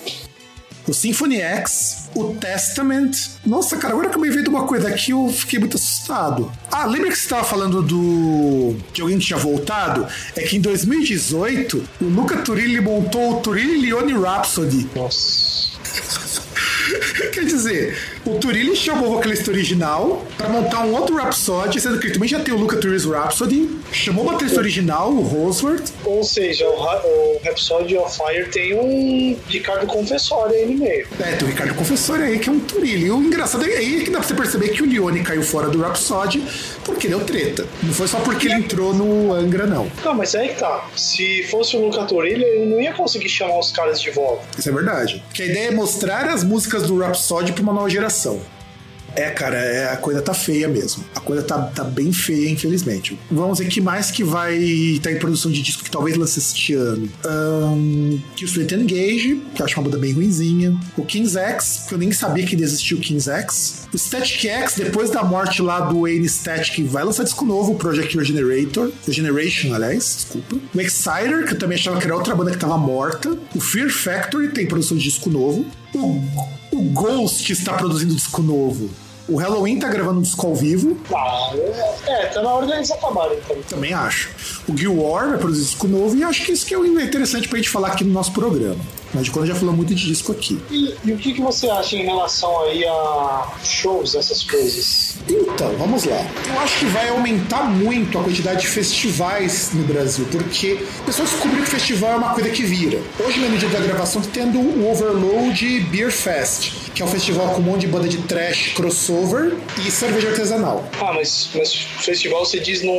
O Symphony X, o Testament. Nossa, cara, agora que eu me veio de uma coisa aqui, eu fiquei muito assustado. Ah, lembra que você estava falando do. de alguém que tinha voltado? É que em 2018, o Luca Turilli montou o Turilli Leone Rhapsody. Nossa. Quer dizer, o Turilli chamou o vocalista original pra montar um outro Rhapsody, sendo que ele também já tem o Luca Turilli's Rhapsody, chamou o baterista original, o Roseworth, Ou seja, o, Ra- o Rhapsody of Fire tem um Ricardo Confessório aí no meio. É, tem o Ricardo Confessor aí, que é um Turilli. E o engraçado é aí que dá pra você perceber que o Leone caiu fora do Rhapsody porque deu treta. Não foi só porque ele entrou no Angra, não. Não, mas aí que tá. Se fosse o Luca Turilli, ele não ia conseguir chamar os caras de volta. Isso é verdade. Que a ideia é mostrar as músicas do Rhapsody pra uma nova geração. É, cara, é, a coisa tá feia mesmo. A coisa tá, tá bem feia, infelizmente. Vamos ver que mais que vai estar em produção de disco que talvez lance este ano. Um, que o Sweet Engage, que eu acho uma banda bem ruinzinha. O King's X, que eu nem sabia que existia o King's X. O Static X, depois da morte lá do Wayne Static, vai lançar disco novo, o Project Regenerator. Regeneration, aliás, desculpa. O Exciter, que eu também achava que era outra banda que tava morta. O Fear Factory tem produção de disco novo. O, o Ghost está produzindo disco novo. O Halloween tá gravando um disco ao vivo, Ah, é, tá na hora deles acabarem então. também acho. O Guild War vai produzir disco novo e acho que isso que é interessante pra gente falar aqui no nosso programa. Mas de quando já falou muito de disco aqui. E, e o que, que você acha em relação aí a shows, essas coisas? Então, vamos lá. Eu acho que vai aumentar muito a quantidade de festivais no Brasil, porque o pessoal descobriu que festival é uma coisa que vira. Hoje, no dia da gravação, tá tendo o Overload Beer Fest, que é um festival com um monte de banda de trash, crossover e cerveja artesanal. Ah, mas, mas festival você diz no,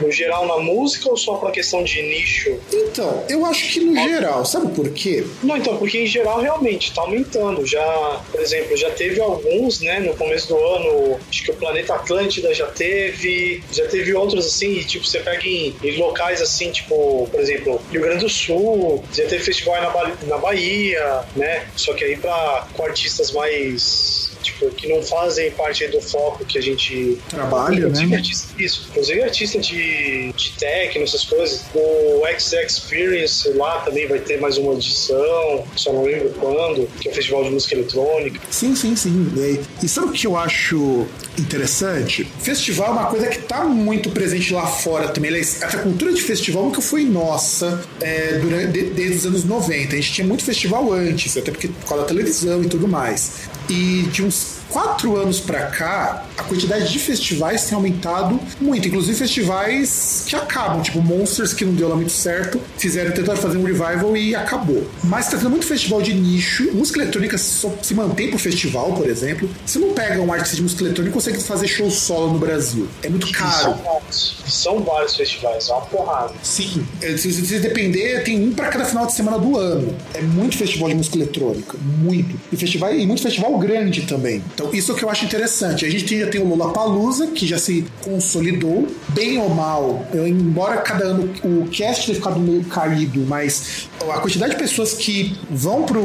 no geral na música ou só pra questão de nicho? Então, eu acho que no geral, sabe por quê? Não, então, porque em geral realmente tá aumentando. Já, por exemplo, já teve alguns, né, no começo do ano, acho que o Planeta Atlântida já teve, já teve outros assim, e tipo, você pega em, em locais assim, tipo, por exemplo, Rio Grande do Sul, já teve festival na, Ba- na Bahia, né? Só que aí com artistas mais. Tipo, que não fazem parte do foco que a gente Trabalha, Inclusive né? artista, isso, inclusive artista de, de techno, essas coisas. O X Experience lá também vai ter mais uma edição, só não lembro quando, que é o Festival de Música Eletrônica. Sim, sim, sim. E, e sabe o que eu acho interessante? Festival é uma coisa que tá muito presente lá fora também. Essa cultura de festival nunca foi nossa é, durante, de- desde os anos 90. A gente tinha muito festival antes, até porque por causa da televisão e tudo mais. E de uns quatro anos pra cá, a quantidade de festivais tem aumentado muito. Inclusive festivais que acabam, tipo Monsters, que não deu lá muito certo, fizeram tentar fazer um revival e acabou. Mas tá tendo muito festival de nicho. Música eletrônica só se mantém pro festival, por exemplo. Você não pega um artista de música eletrônica e consegue fazer show solo no Brasil. É muito caro. São vários, são vários festivais, é uma porrada. Sim, É, se você depender, tem um pra cada final de semana do ano. É muito festival de música eletrônica, muito. E festival e muito festival grande também. Então Então, isso que eu acho interessante. A gente já tem o Lula Palusa, que já se consolidou, bem ou mal. Eu, embora cada ano o cast tenha ficado meio caído, mas a quantidade de pessoas que vão pro,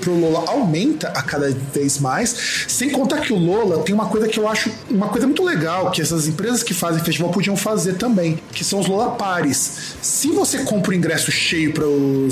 pro Lola aumenta a cada vez mais. Sem contar que o Lola tem uma coisa que eu acho uma coisa muito legal, que essas empresas que fazem festival podiam fazer também, que são os Lola Pares. Se você compra o ingresso cheio para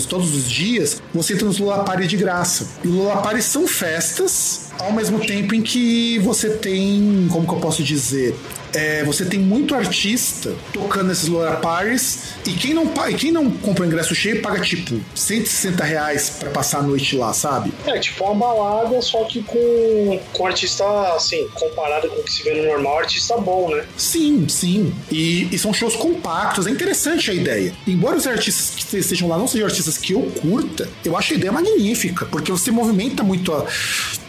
todos os dias, você entra nos Lola Pares de graça. E Lola Pares são festas ao mesmo tempo em que você tem, como que eu posso dizer, é, você tem muito artista tocando nesses Lola Paris e quem não, e quem não compra o ingresso cheio paga tipo 160 reais pra passar a noite lá, sabe? É, tipo uma balada, só que com, com artista, assim, comparado com o que se vê no normal, artista bom, né? Sim, sim. E, e são shows compactos, é interessante a ideia. Embora os artistas que estejam lá não sejam artistas que eu curta, eu acho a ideia magnífica, porque você movimenta muito a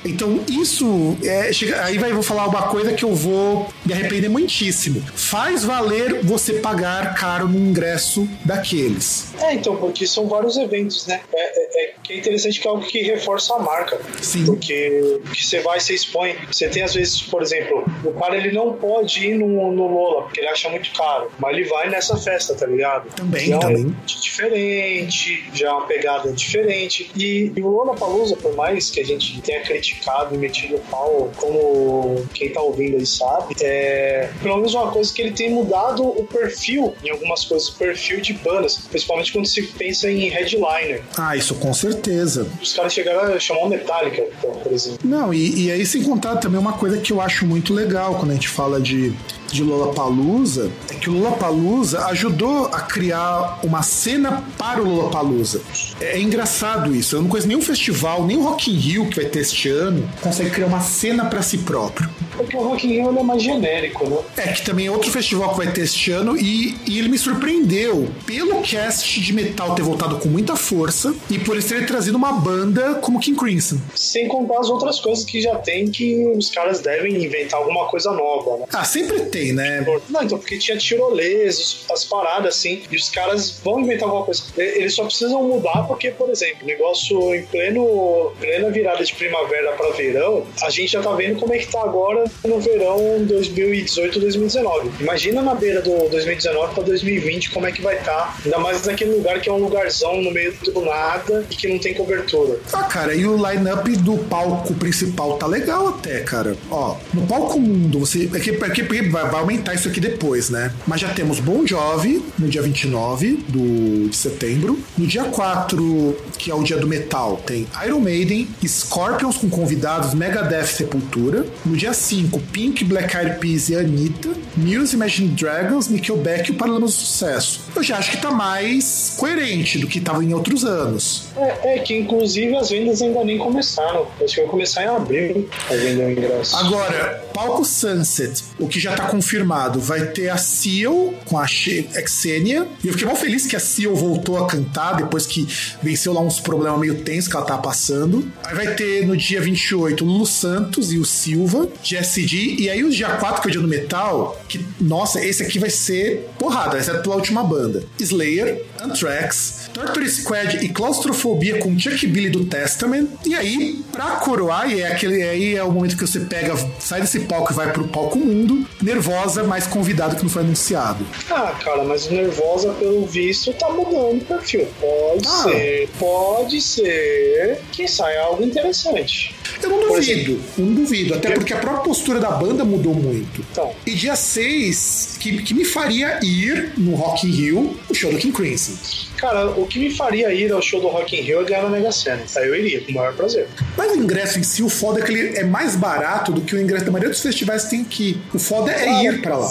então, isso é. Chega, aí vai, vou falar uma coisa que eu vou me arrepender muitíssimo. Faz valer você pagar caro no ingresso daqueles. É, então, porque são vários eventos, né? É, é, é, é interessante que é algo que reforça a marca. Sim. Porque que você vai, você expõe. Você tem, às vezes, por exemplo, o cara ele não pode ir no, no Lola, porque ele acha muito caro. Mas ele vai nessa festa, tá ligado? Também, já também. É diferente, já é uma pegada diferente. E, e o Lola Palusa, por mais que a gente tenha criticado criticado e metido o pau, como quem tá ouvindo aí sabe, é pelo menos uma coisa que ele tem mudado o perfil, em algumas coisas, o perfil de bandas, principalmente quando se pensa em headliner. Ah, isso com certeza. Os caras chegaram a chamar o Metallica, por exemplo. Não, e, e aí sem contar também uma coisa que eu acho muito legal quando a gente fala de de Lollapalooza é que o Lollapalooza ajudou a criar uma cena para o Lollapalooza. É, é engraçado isso. Eu não conheço nenhum festival, nem o Rock in Rio que vai ter este ano, consegue criar uma cena para si próprio. Porque o Rock in Rio é mais genérico, né? É que também é outro festival que vai ter este ano e, e ele me surpreendeu pelo cast de metal ter voltado com muita força e por eles terem trazido uma banda como King Crimson. Sem contar as outras coisas que já tem que os caras devem inventar alguma coisa nova, né? Ah, sempre tem, né? Não, então, porque tinha tirolês, as paradas assim, e os caras vão inventar alguma coisa. Eles só precisam mudar porque, por exemplo, negócio em pleno, plena virada de primavera para verão, a gente já tá vendo como é que tá agora no verão 2018-2019. Imagina na beira do 2019 para 2020 como é que vai estar, tá, ainda mais naquele lugar que é um lugarzão no meio do nada e que não tem cobertura. Ah, cara, e o line-up do palco principal tá legal até, cara. Ó, no palco mundo, você. É que, é que vai, aumentar isso aqui depois, né? Mas já temos Bon Jovi no dia 29 do, de setembro. No dia 4, que é o dia do metal, tem Iron Maiden, Scorpions com convidados, Megadeth Sepultura. No dia 5, 5, Pink, Black Eyed Peas e Anitta, Muse, Imagine Dragons, Nickelback e o Paralamas do Sucesso. Eu já acho que tá mais coerente do que tava em outros anos. É, é, que inclusive as vendas ainda nem começaram. Acho que vai começar em abril a vender o ingresso. Agora, palco Sunset, o que já tá confirmado, vai ter a Seal com a Xenia. E eu fiquei mal feliz que a Seal voltou a cantar depois que venceu lá uns problemas meio tensos que ela tá passando. Aí vai ter no dia 28 o Lulu Santos e o Silva, Jesse e aí o dia 4, que é o dia do metal, que, nossa, esse aqui vai ser porrada, exceto pela última banda. Slayer, Anthrax, Torture Squad e Claustrofobia com Chuck Billy do Testament. E aí, pra coroar, e é aquele aí é o momento que você pega, sai desse palco e vai pro palco mundo, Nervosa, mais convidado que não foi anunciado. Ah, cara, mas Nervosa, pelo visto, tá mudando o perfil. Pode ah. ser, pode ser que saia algo interessante. Eu não duvido, eu não duvido, até porque a própria postura da banda mudou muito. Então. E dia 6, que, que me faria ir no Rock in Rio, o show do King Crimson. Cara, o que me faria ir ao show do Rock in Rio é ganhar na Mega Sena. Aí eu iria, com o maior prazer. Mas o ingresso em si, o foda é que ele é mais barato do que o ingresso da maioria dos festivais tem que. O foda é ir para lá.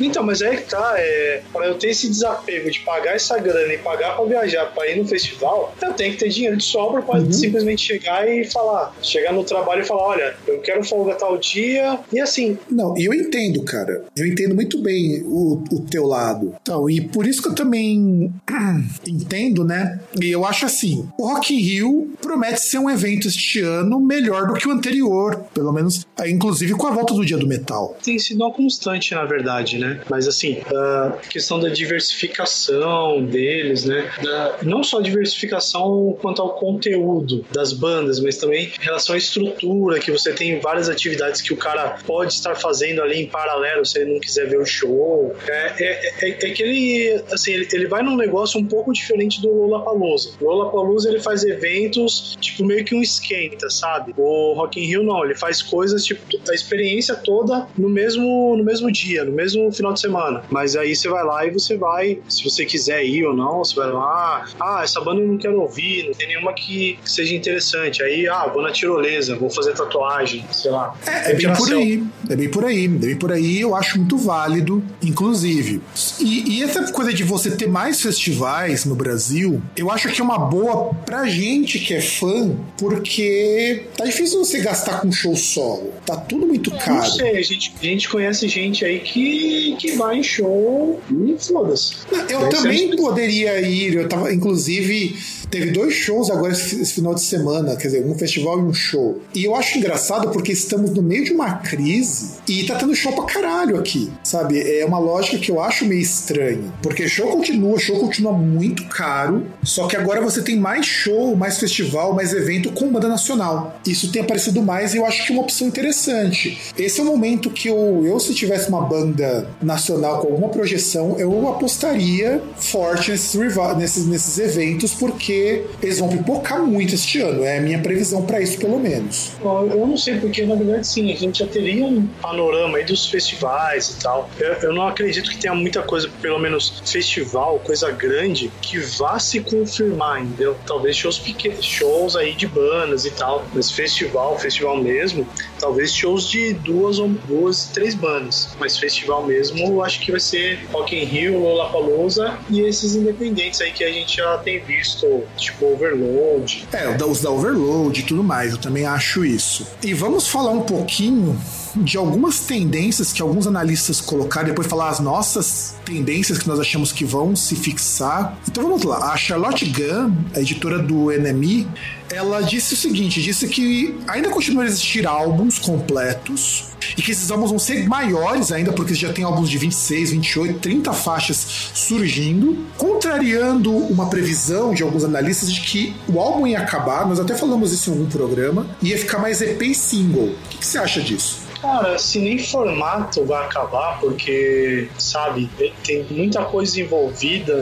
Então, mas é que tá, é, pra eu ter esse desapego de pagar essa grana e pagar pra viajar pra ir no festival, eu tenho que ter dinheiro de sobra pra uhum. simplesmente chegar e falar, chegar no trabalho e falar, olha, eu quero folga tal dia, e assim. Não, e eu entendo, cara. Eu entendo muito bem o, o teu lado. Então, e por isso que eu também entendo, né? E eu acho assim, o Rock in Rio promete ser um evento este ano melhor do que o anterior, pelo menos, inclusive com a volta do Dia do Metal. Tem sido uma constante, na verdade, né? Mas assim, a questão da diversificação deles, né? Da, não só diversificação quanto ao conteúdo das bandas, mas também em relação à estrutura, que você tem várias atividades que o cara pode estar fazendo ali em paralelo se ele não quiser ver o show. É, é, é, é que ele, assim, ele, ele vai num negócio um pouco diferente do Lollapalooza. O Lollapalooza ele faz eventos, tipo, meio que um esquenta, sabe? O Rock in Rio não, ele faz coisas, tipo, a experiência toda no mesmo, no mesmo dia, no mesmo final de semana. Mas aí você vai lá e você vai, se você quiser ir ou não, você vai lá, ah, essa banda eu não quero ouvir, não tem nenhuma que, que seja interessante. Aí, ah, vou na tirolesa, vou fazer tatuagem, sei lá. É, é bem por aí, é bem por aí, é bem por aí, eu acho muito válido, inclusive. E, e essa coisa de você ter mais festivais no Brasil, eu acho que é uma boa pra gente que é fã, porque tá difícil você gastar com show solo. Tá tudo muito caro. Não sei, a gente, a gente conhece gente aí que, que vai em show e foda-se. Eu também poderia ir, eu tava, inclusive Teve dois shows agora esse, final de semana, quer dizer, um festival e um show. E eu acho engraçado porque estamos no meio de uma crise e tá tendo show pra caralho aqui, sabe? É uma lógica que eu acho meio estranha. Porque show continua, show continua muito caro, só que agora você tem mais show, mais festival, mais evento com banda nacional. Isso tem aparecido mais e eu acho que é uma opção interessante. Esse é o momento que eu, eu se tivesse uma banda nacional com alguma projeção, eu apostaria forte nesses, nesses, nesses eventos, porque eles vão pipocar muito este ano. É a minha previsão para isso, pelo menos. Eu não sei, porque na verdade sim, a gente já teria um panorama aí dos festivais e tal. Eu, eu não acredito que tenha muita coisa, pelo menos festival, coisa grande, que vá se confirmar, entendeu? Talvez shows pequenos, shows aí de bandas e tal, mas festival, festival mesmo, talvez shows de duas ou duas, três bandas, mas festival mesmo, eu acho que vai ser Rock in Rio, Lollapalooza e esses independentes aí que a gente já tem visto tipo Overload. É, os da Overload e tudo mais, eu também acho isso. E vamos falar um pouquinho de algumas tendências que alguns analistas colocaram, depois falar as nossas tendências que nós achamos que vão se fixar. Então vamos lá. A Charlotte Gunn, a editora do NME, ela disse o seguinte: disse que ainda continuam a existir álbuns completos e que esses álbuns vão ser maiores ainda, porque já tem álbuns de 26, 28, 30 faixas surgindo, contrariando uma previsão de alguns analistas de que o álbum ia acabar, nós até falamos isso em algum programa, ia ficar mais EP e single. O que, que você acha disso? Cara, se nem formato vai acabar, porque, sabe, tem muita coisa envolvida,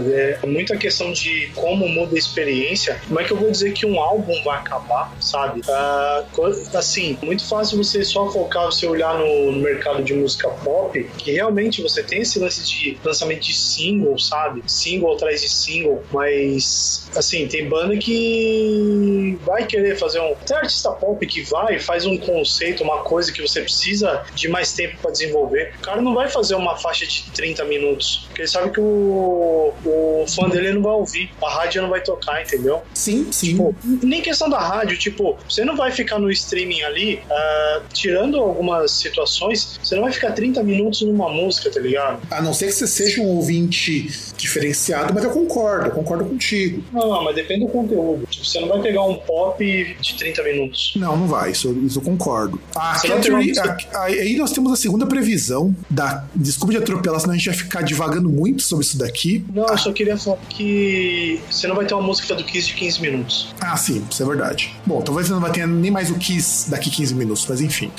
é muita questão de como muda a experiência. Como é que eu vou dizer que um álbum vai acabar, sabe? Uh, assim, muito fácil você só focar, você olhar no, mercado de música pop, que realmente você tem esse lance de lançamento de single, sabe? Single atrás de single, mas, assim, tem banda que vai querer fazer um. Tem artista pop que vai, faz um conceito, uma coisa que você precisa precisa de mais tempo para desenvolver. O cara não vai fazer uma faixa de 30 minutos, porque ele sabe que o, o fã dele não vai ouvir, a rádio não vai tocar, entendeu? Sim, sim. Tipo, nem questão da rádio, tipo, você não vai ficar no streaming ali, uh, tirando algumas situações, você não vai ficar 30 minutos numa música, tá ligado? A não ser que você seja um ouvinte diferenciado, mas eu concordo, eu concordo contigo. Não, não, mas depende do conteúdo. Tipo, você não vai pegar um pop de 30 minutos. Não, não vai, isso, isso eu concordo. A Catherine, aí nós temos a segunda previsão da. Desculpa de atropelar, senão a gente vai ficar divagando muito sobre isso daqui. Não, eu só queria falar que você não vai ter uma música do Kiss de 15 minutos. Ah, sim, isso é verdade. Bom, talvez você não vai ter nem mais o Kiss daqui 15 minutos, mas enfim.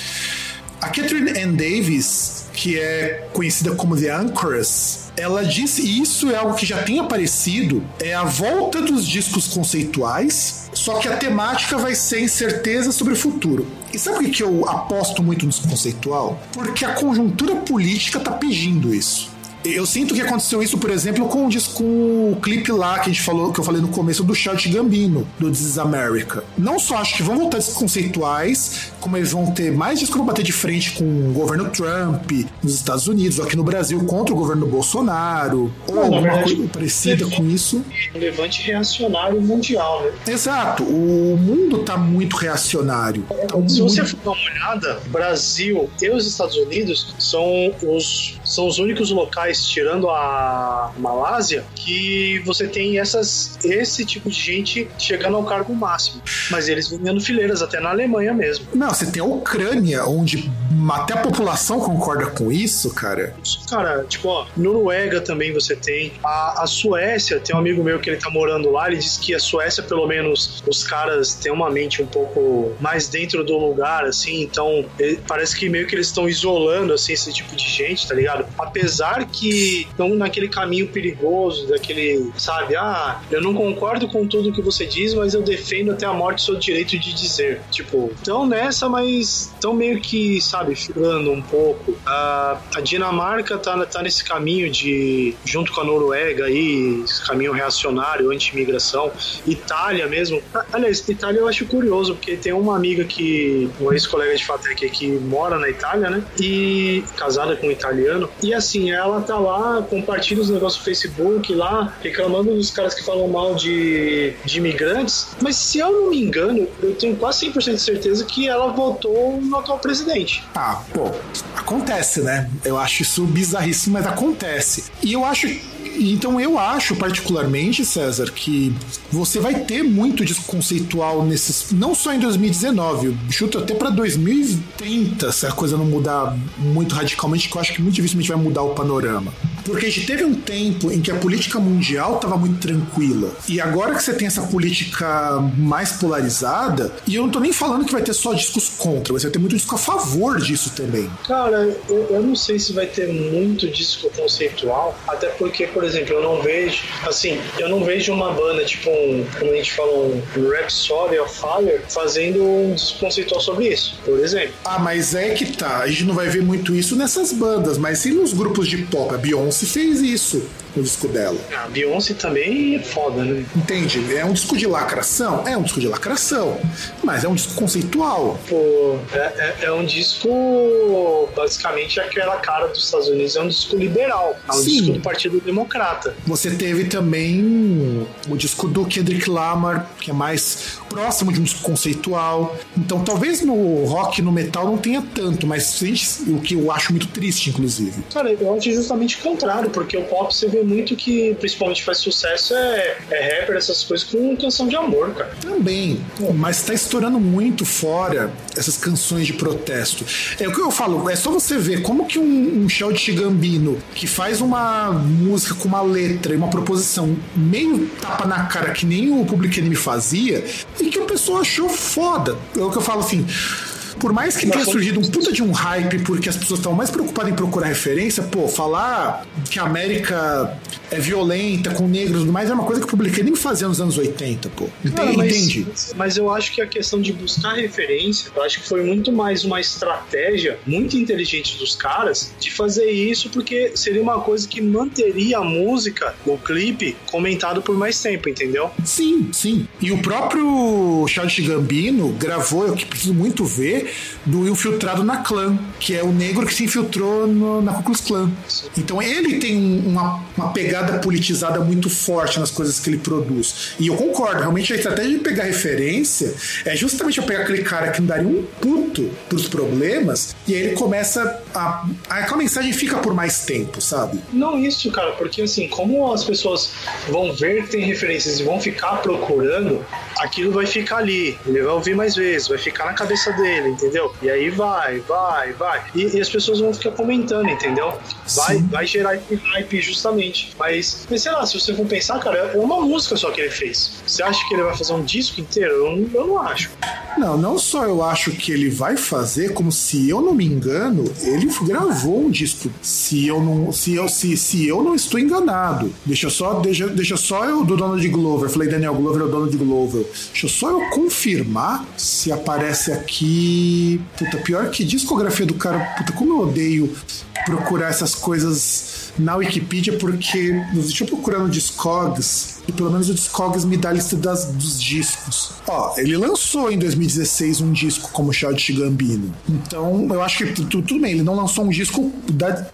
A Catherine Ann Davis, que é conhecida como The Anchoress, ela disse, e isso é algo que já tem aparecido, é a volta dos discos conceituais, só que a temática vai ser incerteza sobre o futuro. E sabe por que eu aposto muito no conceitual? Porque a conjuntura política tá pedindo isso. Eu sinto que aconteceu isso, por exemplo, com, com o clipe lá que a gente falou, que eu falei no começo do Shout Gambino, do This is America. Não só acho que vão voltar esses conceituais, como eles vão ter mais disco pra bater de frente com o governo Trump nos Estados Unidos, ou aqui no Brasil contra o governo Bolsonaro, ou Não, alguma verdade, coisa parecida com isso. Um levante reacionário mundial, né? Exato. O mundo tá muito reacionário. Tá Se muito... você for dar uma olhada, Brasil e os Estados Unidos são os, são os únicos locais locais, tirando a Malásia, que você tem essas, esse tipo de gente chegando ao cargo máximo. Mas eles ganhando fileiras, até na Alemanha mesmo. Não, você tem a Ucrânia, onde até a população concorda com isso, cara. Cara, tipo, ó, Noruega também você tem. A, a Suécia, tem um amigo meu que ele tá morando lá, ele diz que a Suécia, pelo menos, os caras têm uma mente um pouco mais dentro do lugar, assim, então ele, parece que meio que eles estão isolando, assim, esse tipo de gente, tá ligado? Apesar que estão naquele caminho perigoso, daquele, sabe, ah, eu não concordo com tudo que você diz, mas eu defendo até a morte o seu direito de dizer. Tipo, estão nessa, mas estão meio que, sabe, filando um pouco. A, a Dinamarca tá, tá nesse caminho de, junto com a Noruega aí, esse caminho reacionário, anti-imigração. Itália mesmo. Aliás, Itália eu acho curioso, porque tem uma amiga que, uma ex-colega de Fatec que mora na Itália, né? E casada com um italiano. E assim, ela tá lá, compartilha os negócios no Facebook lá, reclamando dos caras que falam mal de, de imigrantes. Mas se eu não me engano, eu tenho quase 100% de certeza que ela votou no atual presidente. Ah, pô, acontece, né? Eu acho isso bizarríssimo, mas acontece. E eu acho então eu acho particularmente, César, que você vai ter muito disco conceitual nesses. Não só em 2019, eu chuto até para 2030, se a coisa não mudar muito radicalmente, que eu acho que muito dificilmente vai mudar o panorama. Porque a gente teve um tempo em que a política mundial estava muito tranquila. E agora que você tem essa política mais polarizada, e eu não tô nem falando que vai ter só discos contra, você vai ter muito disco a favor disso também. Cara, eu, eu não sei se vai ter muito disco conceitual, até porque, por exemplo, eu não vejo, assim, eu não vejo uma banda tipo um, como a gente fala, um Rhapsody of Fire fazendo um disco conceitual sobre isso, por exemplo. Ah, mas é que tá, a gente não vai ver muito isso nessas bandas, mas sim nos grupos de pop. A Beyoncé fez isso no disco dela. A Beyoncé também é foda, né? Entende? É um disco de lacração? É um disco de lacração. Mas é um disco conceitual. Pô, é, é, é um disco. Basicamente, aquela cara dos Estados Unidos é um disco liberal. É um Sim. disco do Partido Democrata. Você teve também o disco do Kendrick Lamar, que é mais próximo de um disco conceitual. Então, talvez no rock e no metal não tenha tanto, mas gente, o que eu acho muito triste, inclusive. Cara, eu acho justamente o contrário, porque o pop você vê muito que principalmente faz sucesso é, é rapper, essas coisas com canção de amor, cara. Também, mas tá estourando muito fora essas canções de protesto. É o que eu falo, é só você ver como que um, um Childish Gambino, que faz uma música com uma letra e uma proposição meio tapa na cara que nem o Public Enemy fazia, e que o pessoal achou foda. É o que eu falo assim. Por mais que tenha surgido um puta de um hype, porque as pessoas estão mais preocupadas em procurar referência, pô, falar que a América é violenta com negros e tudo mais é uma coisa que o Public nem fazia nos anos 80, pô. Entende? Cara, mas, mas eu acho que a questão de buscar referência, eu acho que foi muito mais uma estratégia muito inteligente dos caras de fazer isso, porque seria uma coisa que manteria a música, o clipe, comentado por mais tempo, entendeu? Sim, sim. E o próprio Charles Gambino gravou, eu que preciso muito ver, do Infiltrado na Clã, que é o negro que se infiltrou no- na Ku Klux Klan. Então ele tem um- uma, uma pegada politizada muito forte nas coisas que ele produz. E eu concordo, realmente a estratégia de pegar referência é justamente eu pegar aquele cara que não daria um puto pros problemas, e aí ele começa a. Aquela mensagem fica por mais tempo, sabe? Não isso, cara, porque assim, como as pessoas vão ver que tem referências e vão ficar procurando, aquilo vai ficar ali. Ele vai ouvir mais vezes, vai ficar na cabeça dele, entendeu? E aí vai, vai, vai. E, e as pessoas vão ficar comentando, entendeu? Vai, Sim. vai gerar esse hype justamente. Mas, mas sei lá, se você for pensar, cara, é uma música só que ele fez. Você acha que ele vai fazer um disco inteiro? Eu, não- eu não acho. Não, não só eu acho que ele vai fazer, como se eu não me engano, ele gravou um disco. Se eu não, se eu, se, se eu não estou enganado. Deixa só, deixa, deixa só eu do Donald Glover. Falei Daniel Glover é o Donald Glover. Deixa só eu confirmar se aparece aqui. Puta, pior que discografia do cara. Puta, como eu odeio procurar essas coisas na Wikipedia, porque. Deixa eu procurar no Discogs. E pelo menos o Discogs me dá a lista das, dos discos. Ó, ele lançou em 2016 um disco como Child Gambino. Então, eu acho que tudo, tudo bem, ele não lançou um disco da,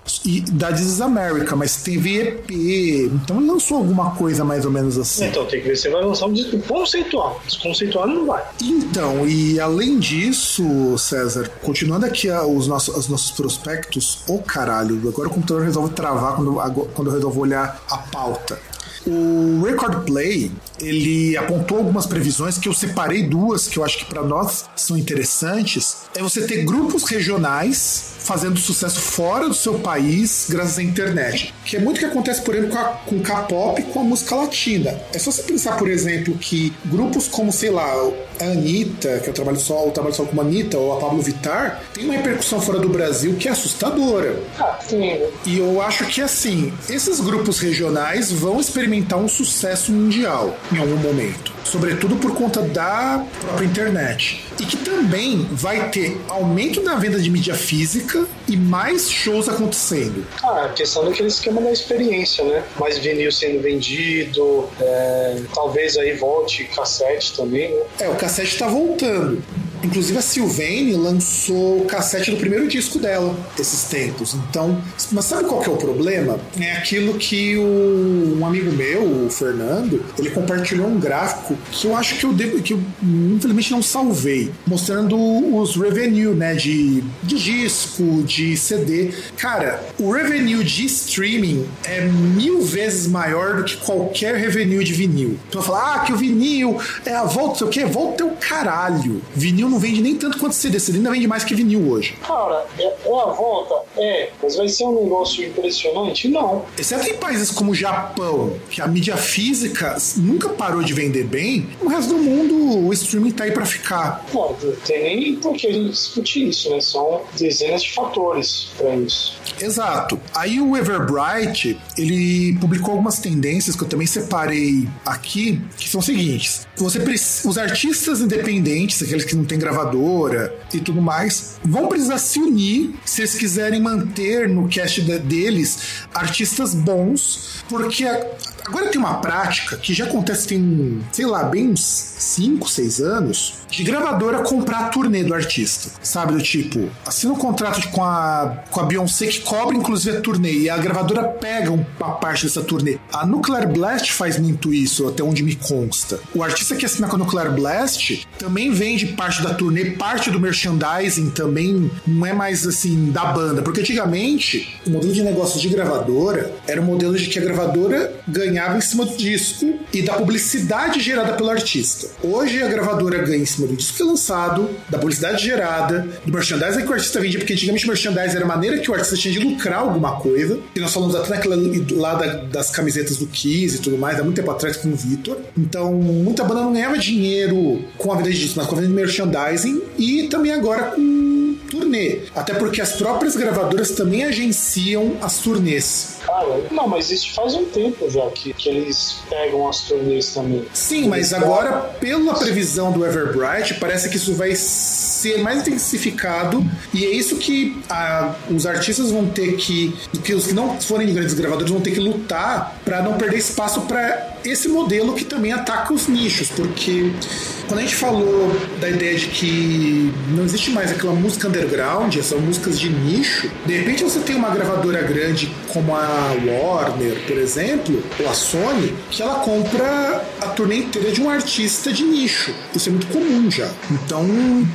da This is America, mas teve EP. Então ele lançou alguma coisa mais ou menos assim. Então tem que ver se vai lançar um disco conceitual. Desconceitual não vai. Então, e além disso, César, continuando aqui os nossos, os nossos prospectos, ô oh, caralho, agora o computador resolve travar quando, quando eu resolvo olhar a pauta. O Record Play, ele apontou algumas previsões que eu separei duas que eu acho que para nós são interessantes. É você ter grupos regionais fazendo sucesso fora do seu país graças à internet. Que é muito o que acontece, por exemplo, com, o K-pop e com a música latina. É só você pensar, por exemplo, que grupos como, sei lá, a Anitta, que eu trabalho só, eu trabalho só com a Anitta, ou a Pablo Vittar, tem uma repercussão fora do Brasil que é assustadora. Ah, sim. E eu acho que, assim, esses grupos regionais vão experimentar um sucesso mundial em algum momento. Sobretudo por conta da própria internet. E que também vai ter aumento na venda de mídia física e mais shows acontecendo. Ah, a questão daquele esquema da experiência, né? Mais vinil sendo vendido, é, talvez aí volte cassete também, né? É, o cassete tá voltando. Inclusive a Sylvain lançou o cassete do primeiro disco dela esses tempos. Então, mas sabe qual que é o problema? É aquilo que o, um amigo meu, o Fernando, ele compartilhou um gráfico que eu acho que eu devo, que eu infelizmente não salvei, mostrando os revenue, né, de, de disco, de CD. Cara, o revenue de streaming é mil vezes maior do que qualquer revenue de vinil. Então falar, ah, que o vinil é a volta, o quê? Volta o caralho. Vinil vinil não vende nem tanto quanto CD. CD ainda vende mais que vinil hoje. Cara, é, é a volta? É. Mas vai ser um negócio impressionante? Não. Exceto em países como o Japão, que a mídia física nunca parou de vender bem, o resto do mundo o streaming tá aí pra ficar. Não, tem nem por que a gente discutir isso, né? São dezenas de fatores para isso. Exato. Aí o Everbright, ele publicou algumas tendências que eu também separei aqui, que são os seguintes. Você os artistas independentes, aqueles que não têm gravadora e tudo mais, vão precisar se unir se eles quiserem manter no cast deles artistas bons, porque agora tem uma prática que já acontece tem, sei lá, bem uns 5, 6 anos, de gravadora comprar a turnê do artista. Sabe, do tipo, assina um contrato com a, com a Beyoncé que cobra inclusive a turnê e a gravadora pega uma parte dessa turnê. A Nuclear Blast faz muito isso, até onde me consta. O artista que assina com a Nuclear Blast também vende parte da turnê, parte do merchandising também não é mais assim da banda, porque antigamente o modelo de negócio de gravadora era o modelo de que a gravadora ganhava em cima do disco e da publicidade gerada pelo artista. Hoje a gravadora ganha em cima do disco que é lançado, da publicidade gerada, do merchandising que o artista vendia, porque antigamente o merchandising era a maneira que o artista tinha de lucrar alguma coisa. E nós falamos até naquela lá da, das camisetas do Kiss e tudo mais, há muito tempo atrás com o Vitor. Então, muita banda não ganhava dinheiro com a venda de disco, mas com a venda de merchandising e também agora com turnê. Até porque as próprias gravadoras também agenciam as turnês. Cara, não, mas isso faz um tempo já que, que eles pegam as turnês também. Sim, mas agora, pela previsão do Everbright, parece que isso vai ser mais intensificado e é isso que a, os artistas vão ter que, que os que não forem grandes gravadores vão ter que lutar para não perder espaço para esse modelo que também ataca os nichos, porque quando a gente falou da ideia de que não existe mais aquela música underground, essas músicas de nicho, de repente você tem uma gravadora grande como a Warner, por exemplo, ou a Sony, que ela compra a turnê inteira de um artista de nicho. Isso é muito comum já. Então,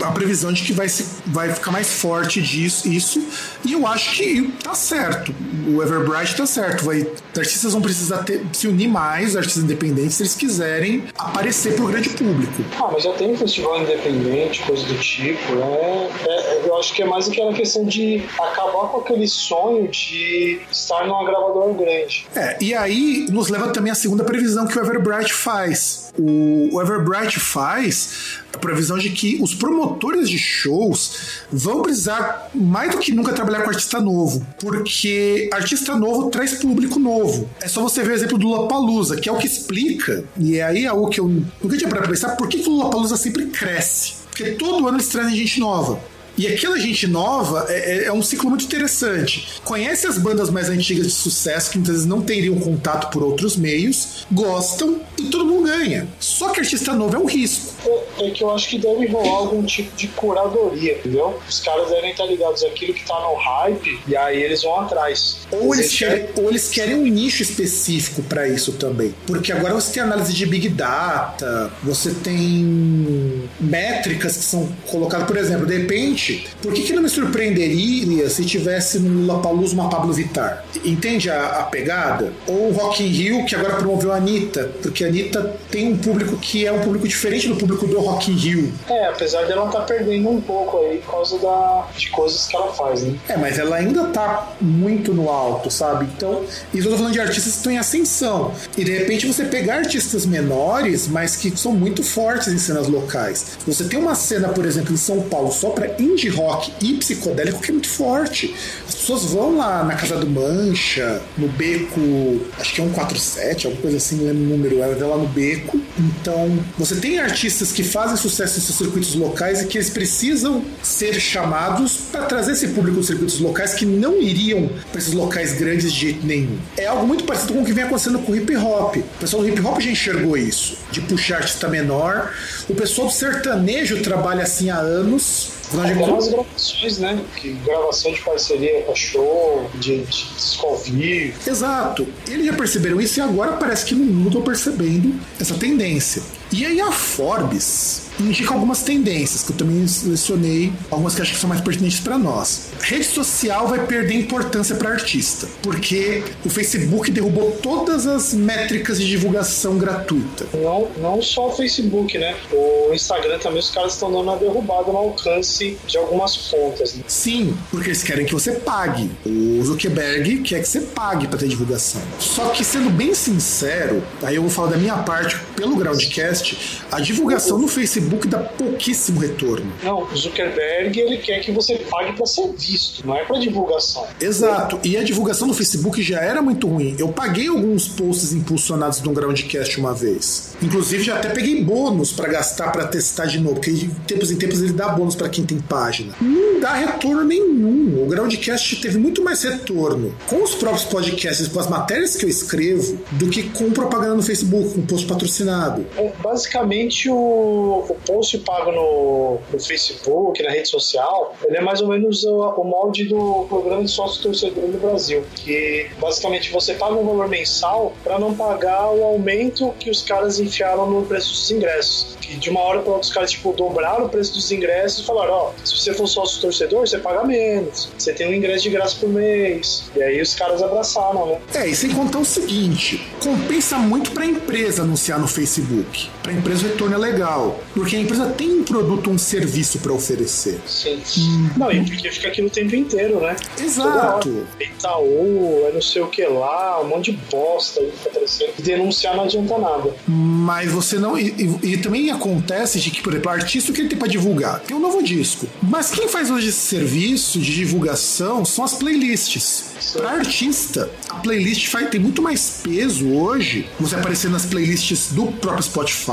a previsão de que vai, se, vai ficar mais forte disso, isso, e eu acho que tá certo. O Everbright tá certo. Vai, os artistas vão precisar ter, se unir mais, artistas independentes, se eles quiserem aparecer pro grande público. Ah, mas já tem um festival independente, coisa do tipo, né? É, eu acho que é mais aquela questão de acabar com aquele sonho de estar numa gravadora grande. É, e aí nos leva também a segunda previsão que o Everbright faz. O, Everbright faz a previsão de que os promotores de shows vão precisar mais do que nunca trabalhar com artista novo, porque artista novo traz público novo. É só você ver o exemplo do Lollapalooza, que é o que explica, e é aí algo que eu nunca tinha para pensar, por que, que o Lollapalooza sempre cresce? Porque todo ano eles trazem gente nova. E aquela gente nova é, é, é, um ciclo muito interessante. Conhece as bandas mais antigas de sucesso, que muitas vezes não teriam contato por outros meios, gostam e todo mundo ganha. Só que artista novo é um risco. É, é que eu acho que deve rolar algum tipo de curadoria, entendeu? Os caras devem estar ligados àquilo que tá no hype e aí eles vão atrás. Ou eles, querem, ou eles querem um nicho específico para isso também. Porque agora você tem análise de Big Data, você tem métricas que são colocadas, por exemplo, de repente, por que, que não me surpreenderia se tivesse no Lollapalooza uma Pablo Vittar? Entende a, a pegada? Ou o Rock in Rio, que agora promoveu a Anitta, porque a Anitta tem um público que é um público diferente do público do Rock in Rio. É, apesar dela estar tá perdendo um pouco aí por causa da, de coisas que ela faz, né? É, mas ela ainda tá muito no alto, sabe? Então, isso eu tô falando de artistas que estão em ascensão. E de repente você pegar artistas menores, mas que são muito fortes em cenas locais. Você tem uma cena, por exemplo, em São Paulo só para indie rock e psicodélico que é muito forte. As pessoas vão lá na Casa do Mancha, no Beco, acho que é 147, alguma coisa assim, não lembro o número, era lá no Beco. Então, você tem artistas que fazem sucesso em seus circuitos locais e que eles precisam ser chamados para trazer esse público dos circuitos locais que não iriam para esses locais grandes de jeito nenhum. É algo muito parecido com o que vem acontecendo com o hip hop. O pessoal do hip hop já enxergou isso, de puxar artista menor. O pessoal do sertanejo trabalha assim há anos. Algumas gravações, né? Que gravação de parceria com show, de, de disco ao vivo. Exato. Eles já perceberam isso e agora parece que no mundo estão percebendo essa tendência. E aí a Forbes indica algumas tendências que eu também selecionei, algumas que acho que são mais pertinentes para nós. Rede social vai perder importância para artista, porque o Facebook derrubou todas as métricas de divulgação gratuita. Não, não só o Facebook, né? O Instagram também os caras estão dando uma derrubada no alcance de algumas contas. Né? Sim, porque eles querem que você pague. O Zuckerberg quer que você pague para ter divulgação. Só que sendo bem sincero, aí eu vou falar da minha parte pelo Groundcast a divulgação no Facebook dá pouquíssimo retorno. Não, o Zuckerberg ele quer que você pague para ser visto, não é para divulgação. Exato. E a divulgação no Facebook já era muito ruim. Eu paguei alguns posts impulsionados de um Groundcast uma vez. Inclusive já até peguei bônus para gastar para testar de novo, porque de tempos em tempos ele dá bônus para quem tem página. Não dá retorno nenhum. O Groundcast teve muito mais retorno com os próprios podcasts, com as matérias que eu escrevo, do que com propaganda no Facebook, com post patrocinado. Basicamente o, o post pago no, no, Facebook, na rede social, ele é mais ou menos o, o molde do programa de sócio torcedor no Brasil, que basicamente você paga um valor mensal para não pagar o aumento que os caras enfiaram no preço dos ingressos. Que de uma hora para outra os caras tipo dobraram o preço dos ingressos e falaram, ó, oh, se você for sócio torcedor, você paga menos. Você tem um ingresso de graça por mês. E aí os caras abraçaram, né? É, e sem contar o seguinte, compensa muito para a empresa anunciar no Facebook para a empresa o retorno é legal, porque a empresa tem um produto, um serviço para oferecer. Sim. Hum. Não, e porque fica aqui no tempo inteiro, né? Exato. Itaú, é não sei o que lá, um monte de bosta aí acontecendo. Denunciar não adianta nada. Mas você não. E, e, e, também acontece de que, por exemplo, o artista o que ele tem para divulgar? Tem um novo disco. Mas quem faz hoje esse serviço de divulgação são as playlists. Para artista, a playlist faz, tem muito mais peso hoje. Você aparecer nas playlists do próprio Spotify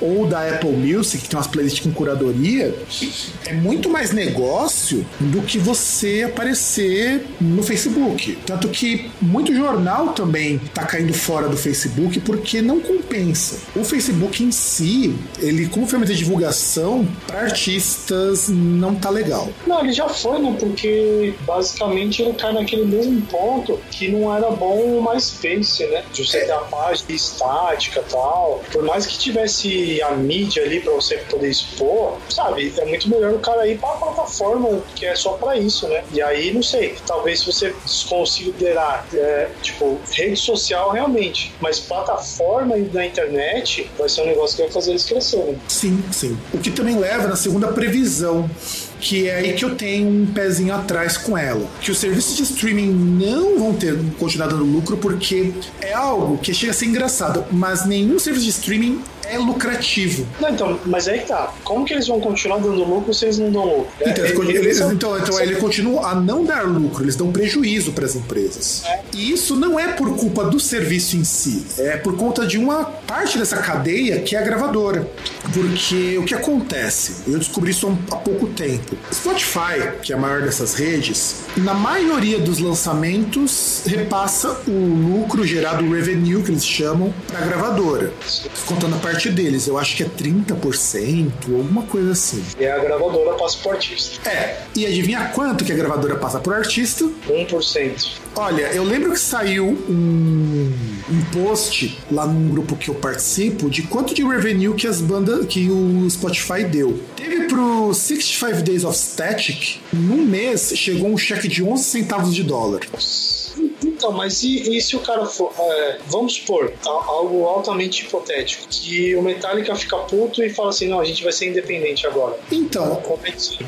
ou da Apple Music, que tem umas playlists com curadoria, é muito mais negócio do que você aparecer no Facebook. Tanto que muito jornal também tá caindo fora do Facebook porque não compensa. O Facebook em si, ele como ferramenta de divulgação para artistas não tá legal. Não, ele já foi, né? Porque basicamente ele cai naquele mesmo ponto que não era bom o MySpace, né? De você ter a página estática e tal. Por mais que tivesse a mídia ali para você poder expor, sabe? É muito melhor o cara ir pra plataforma que é só para isso, né? E aí, não sei, talvez se você desconsiderar, é, tipo, rede social realmente, mas plataforma da internet vai ser um negócio que vai fazer eles crescerem. Sim, sim. O que também leva na segunda previsão que é aí que eu tenho um pezinho atrás com ela. Que os serviços de streaming não vão ter continuar dando lucro porque é algo que chega a ser engraçado, mas nenhum serviço de streaming é lucrativo. Não, então, mas aí tá. Como que eles vão continuar dando lucro se eles não dão lucro? Então, É, ele- eles eles- são- então, então ele continua a não dar lucro, eles dão prejuízo para as empresas. É. E isso não é por culpa do serviço em si, é por conta de uma parte dessa cadeia que é a gravadora. Porque o que acontece? Eu descobri isso há há pouco tempo. Spotify, que é a maior dessas redes, na maioria dos lançamentos repassa o lucro gerado, o revenue que eles chamam, para a gravadora. Contando a parte deles, eu acho que é 30%, alguma coisa assim. E a gravadora passa pro artista. É, e adivinha quanto que a gravadora passa por artista? 1%. Olha, eu lembro que saiu um, um post lá num grupo que eu participo de quanto de revenue que as bandas, que o Spotify deu. Teve pro 65 Days of Static, num mês chegou um cheque de 11 centavos de dólar. Então, mas e, e se o cara for. é, vamos supor, algo altamente hipotético, que o Metallica fica puto e fala assim: não, a gente vai ser independente agora. Então.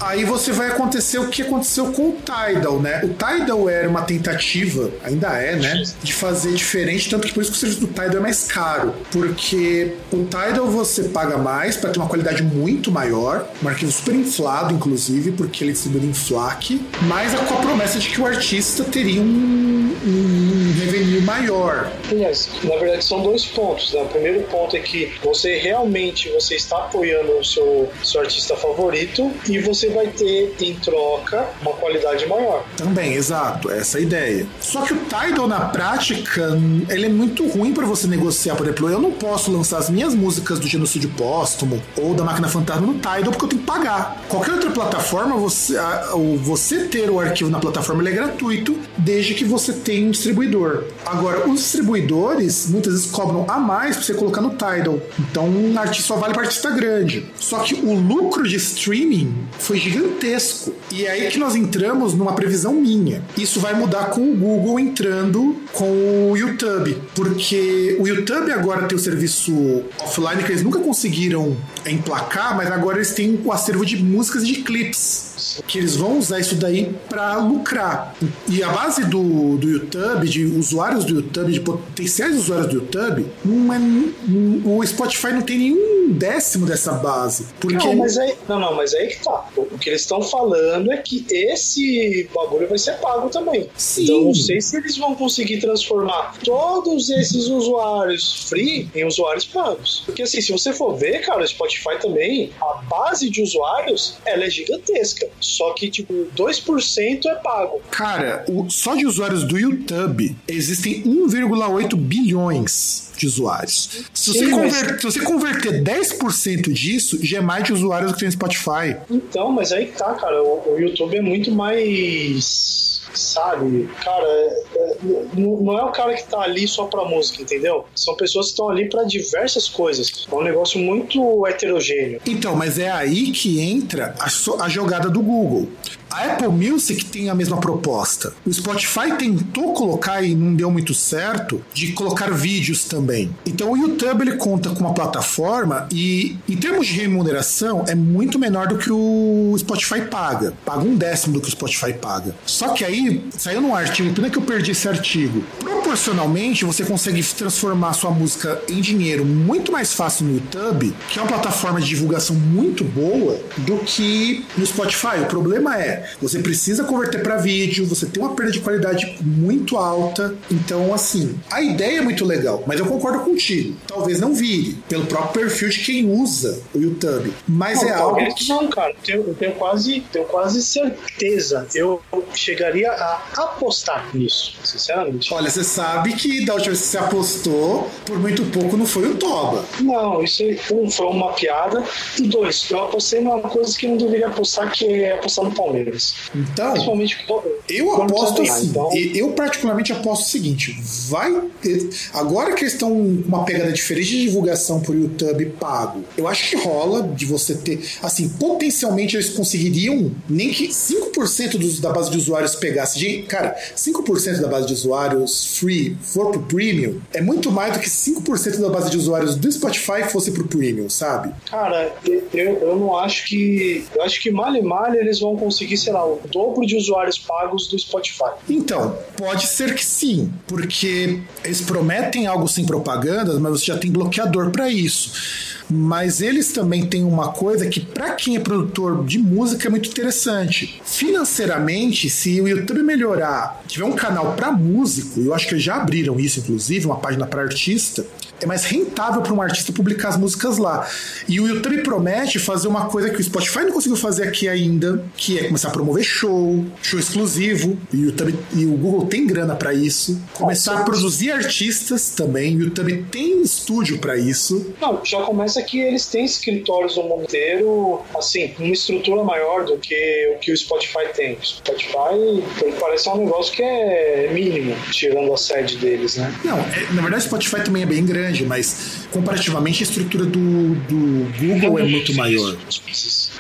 Aí você vai acontecer o que aconteceu com o Tidal, né? O Tidal era uma tentativa, ainda é, né? De fazer diferente, tanto que por isso que o serviço do Tidal é mais caro. Porque o Tidal você paga mais para ter uma qualidade muito maior, um arquivo super inflado, inclusive, porque ele é distribuído em FLAC, mas com a promessa de que o artista teria um, um revenue maior. Aliás, na verdade são dois pontos. Né? O primeiro ponto é que você realmente você está apoiando o seu, seu artista favorito e você vai ter em troca uma qualidade maior. Também, exato, essa é a ideia. Só que o Tidal, na prática, ele é muito ruim para você negociar. Por exemplo, eu não posso lançar as minhas músicas do Genocídio Póstumo ou da Máquina Fantasma no Tidal porque eu tenho que pagar. Qualquer outra plataforma, você, a- o- você ter o arquivo na plataforma é gratuito, desde que você tenha um distribuidor. Agora, os distribuidores muitas vezes cobram a mais para você colocar no Tidal. Então, um artista só vale para artista grande. Só que o lucro de streaming foi gigantesco. E é aí que nós entramos numa previsão minha. Isso vai mudar com Google entrando com o YouTube. Porque o YouTube agora tem o serviço offline que eles nunca conseguiram emplacar, mas agora eles têm o acervo de músicas e de clips. Que eles vão usar isso daí para lucrar. E a base do, do YouTube, de usuários do YouTube, de potenciais usuários do YouTube, não é, não- o Spotify não tem nenhum décimo dessa base. Porque Não, mas aí, não, não, mas aí que tá. O que eles estão falando é que esse bagulho vai ser pago também. Sim. Então não sei se eles vão conseguir transformar todos esses usuários free em usuários pagos. Porque assim, se você for ver, cara, o Spotify também, a base de usuários, ela é gigantesca. Só que, tipo, 2% é pago. Cara, o- só de usuários do YouTube existem 1,8 bilhões de usuários. Se você, Sim, mas- conver- se você converter 10% disso, já é mais de usuários do que tem Spotify. Então, mas aí tá, cara. O, o YouTube é muito mais. Sabe, cara, é- é- não é o cara que tá ali só pra música, entendeu? São pessoas que estão ali pra diversas coisas. É um negócio muito heterogêneo. Então, mas é aí que entra a, so- a jogada do Google. A Apple Music tem a mesma proposta. O Spotify tentou colocar e não deu muito certo de colocar vídeos também. Então o YouTube ele conta com uma plataforma e em termos de remuneração é muito menor do que o Spotify paga. Paga um décimo do que o Spotify paga. Só que aí saiu num artigo, pena que eu perdi esse artigo. Proporcionalmente você consegue transformar sua música em dinheiro muito mais fácil no YouTube, que é uma plataforma de divulgação muito boa, do que no Spotify. O problema é, você precisa converter para vídeo, você tem uma perda de qualidade muito alta. Então, assim, a ideia é muito legal, mas eu concordo contigo. Talvez não vire, pelo próprio perfil de quem usa o YouTube. Mas Não, é algo que. Não, cara, eu tenho, eu tenho quase, tenho quase certeza. Eu chegaria a apostar nisso, sinceramente. Olha, você sabe que da última vez que você apostou, por muito pouco não foi o Toba. Não, isso aí, um, foi uma piada. E dois, eu apostei numa coisa que não deveria apostar, que é apostar no Palmeiras. Então, Principalmente quando- eu aposto assim. Então, Eu particularmente aposto o seguinte: vai. ter- Agora que eles estão uma pegada diferente de divulgação por YouTube pago, eu acho que rola de você ter. Assim, potencialmente eles conseguiriam nem que 5% dos, da base de usuários pegasse. de- Cara, 5% da base de usuários free for pro premium, é muito mais do que 5% da base de usuários do Spotify fosse pro premium, sabe? Cara, eu, eu não acho que. Eu acho que mal e mal eles vão conseguir, sei lá, o dobro de usuários pagos do Spotify. Então, pode ser que sim, porque eles prometem algo sem propaganda, mas você já tem bloqueador para isso mas eles também têm uma coisa que para quem é produtor de música é muito interessante. Financeiramente, se o YouTube melhorar, tiver um canal para músico, eu acho que já abriram isso inclusive, uma página para artista, é mais rentável para um artista publicar as músicas lá. E o YouTube promete fazer uma coisa que o Spotify não conseguiu fazer aqui ainda, que é começar a promover show, show exclusivo. E o, YouTube, e o Google tem grana para isso. Começar a produzir artistas também. O YouTube tem estúdio para isso. Não, já começa que eles têm escritórios no mundo inteiro, assim, uma estrutura maior do que o que o Spotify tem. O Spotify parece um negócio que é mínimo, tirando a sede deles, né? Não, é, na verdade o Spotify também é bem grande grande, mas comparativamente a estrutura do, do Google é muito maior.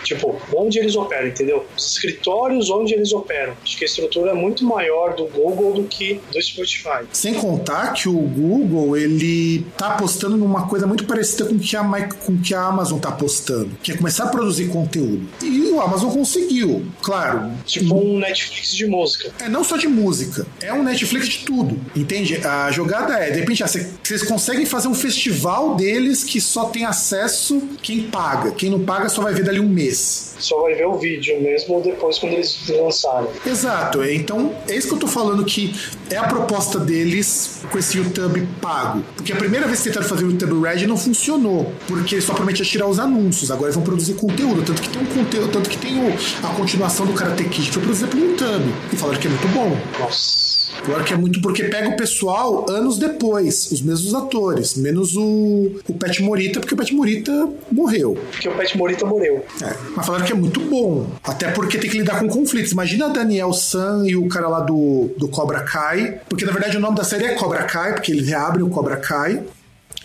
Tipo, onde eles operam, entendeu? Os escritórios onde eles operam. Acho que a estrutura é muito maior do Google do que do Spotify. Sem contar que o Google, ele tá apostando numa coisa muito parecida com que a, com que a Amazon tá apostando, que é começar a produzir conteúdo. E o Amazon conseguiu, claro. Tipo um Netflix de música. É, não só de música, é um Netflix de tudo, entende? A jogada é, de repente, ah, vocês conseguem fazer um festival deles que só tem acesso quem paga. Quem não paga só vai ver dali um mês. Só vai ver o vídeo mesmo depois quando eles lançarem. Exato. Então, é isso que eu tô falando que é a proposta deles com esse YouTube pago. Porque a primeira vez que tentaram fazer o YouTube Red não funcionou. Porque só prometiam tirar os anúncios. Agora eles vão produzir conteúdo. Tanto que tem um conteúdo, tanto que tem o, a continuação do Karate Kid foi produzida pelo YouTube. E falaram que é muito bom. Nossa. Claro que é muito porque pega o pessoal anos depois, os mesmos atores, menos o, o Pet Morita, porque o Pet Morita morreu. Porque o Pet Morita morreu. É, mas falaram que é muito bom. Até porque tem que lidar com conflitos. Imagina Daniel San e o cara lá do, do Cobra Kai. Porque na verdade o nome da série é Cobra Kai, porque ele reabre o Cobra Kai.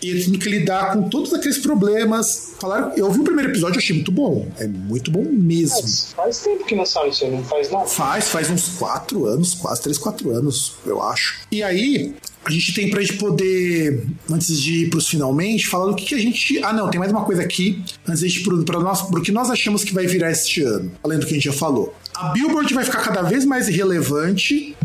E ele tem que lidar com todos aqueles problemas. Falaram, eu vi o primeiro episódio e achei muito bom. É muito bom mesmo. Mas faz tempo que lançaram isso, não faz nada? Faz, faz uns quatro anos, quase três, quatro anos, eu acho. E aí, a gente tem pra gente poder, antes de ir pros finalmente, falar do que, que a gente. Ah, não, tem mais uma coisa aqui, antes de ir pro, nós, pro que nós achamos que vai virar este ano, além do que a gente já falou. A Billboard vai ficar cada vez mais irrelevante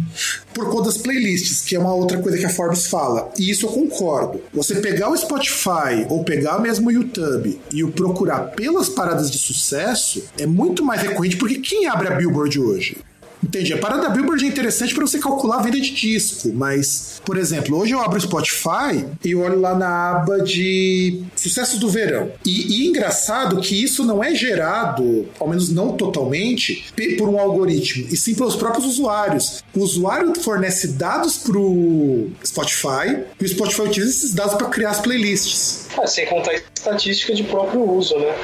por conta das playlists, que é uma outra coisa que a Forbes fala. E isso eu concordo. Você pegar o Spotify ou pegar mesmo o YouTube e o procurar pelas paradas de sucesso é muito mais recorrente, porque quem abre a Billboard hoje? Entendi. A parada da Billboard é interessante para você calcular a venda de disco, mas, por exemplo, hoje eu abro o Spotify e olho lá na aba de sucessos do verão. E, e engraçado que isso não é gerado, ao menos não totalmente, por um algoritmo, e sim pelos próprios usuários. O usuário fornece dados pro Spotify e o Spotify utiliza esses dados para criar as playlists. É, sem contar estatística de próprio uso, né?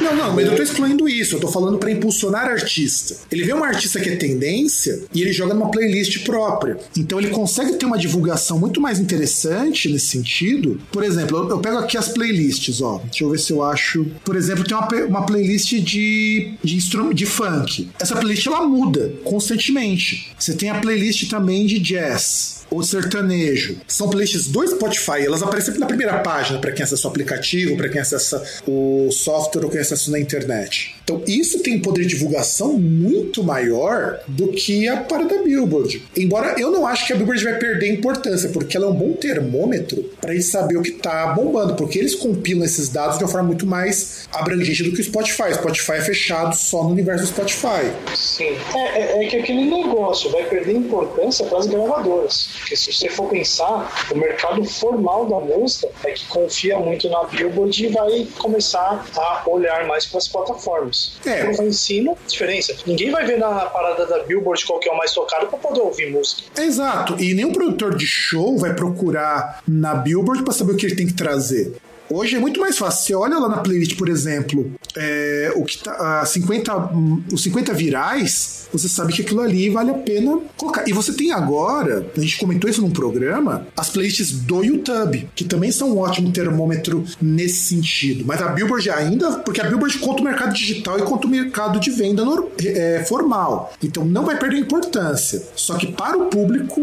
Não, não, mas eu tô excluindo isso. Eu tô falando para impulsionar artista. Ele vê um artista que é tendência e ele joga numa playlist própria. Então ele consegue ter uma divulgação muito mais interessante nesse sentido. Por exemplo, eu pego aqui as playlists, ó. Deixa eu ver se eu acho. Por exemplo, tem uma, uma playlist de, de, de funk. Essa playlist ela muda constantemente. Você tem a playlist também de jazz ou sertanejo. São playlists do Spotify, elas aparecem na primeira página para quem acessa o aplicativo, para quem acessa o software ou quem acessa na internet. Então, isso tem um poder de divulgação muito maior do que a para da Billboard. Embora eu não acho que a Billboard vai perder importância, porque ela é um bom termômetro para gente saber o que está bombando, porque eles compilam esses dados de uma forma muito mais abrangente do que o Spotify. O Spotify é fechado só no universo do Spotify. Sim. É, é, é que aquele negócio vai perder importância para as gravadoras. Porque se você for pensar, o mercado formal da música é que confia muito na Billboard e vai começar a olhar mais para as plataformas. É. Então, em cima, diferença. Ninguém vai ver na parada da Billboard qual que é o mais tocado para poder ouvir música. Exato. E nenhum produtor de show vai procurar na Billboard para saber o que ele tem que trazer. Hoje é muito mais fácil. Você olha lá na playlist, por exemplo, é, o que tá, a 50, os 50 virais, você sabe que aquilo ali vale a pena colocar. E você tem agora, a gente comentou isso num programa, as playlists do YouTube, que também são um ótimo termômetro nesse sentido. Mas a Billboard ainda, porque a Billboard conta o mercado digital e conta o mercado de venda no, é, formal. Então não vai perder importância. Só que para o público,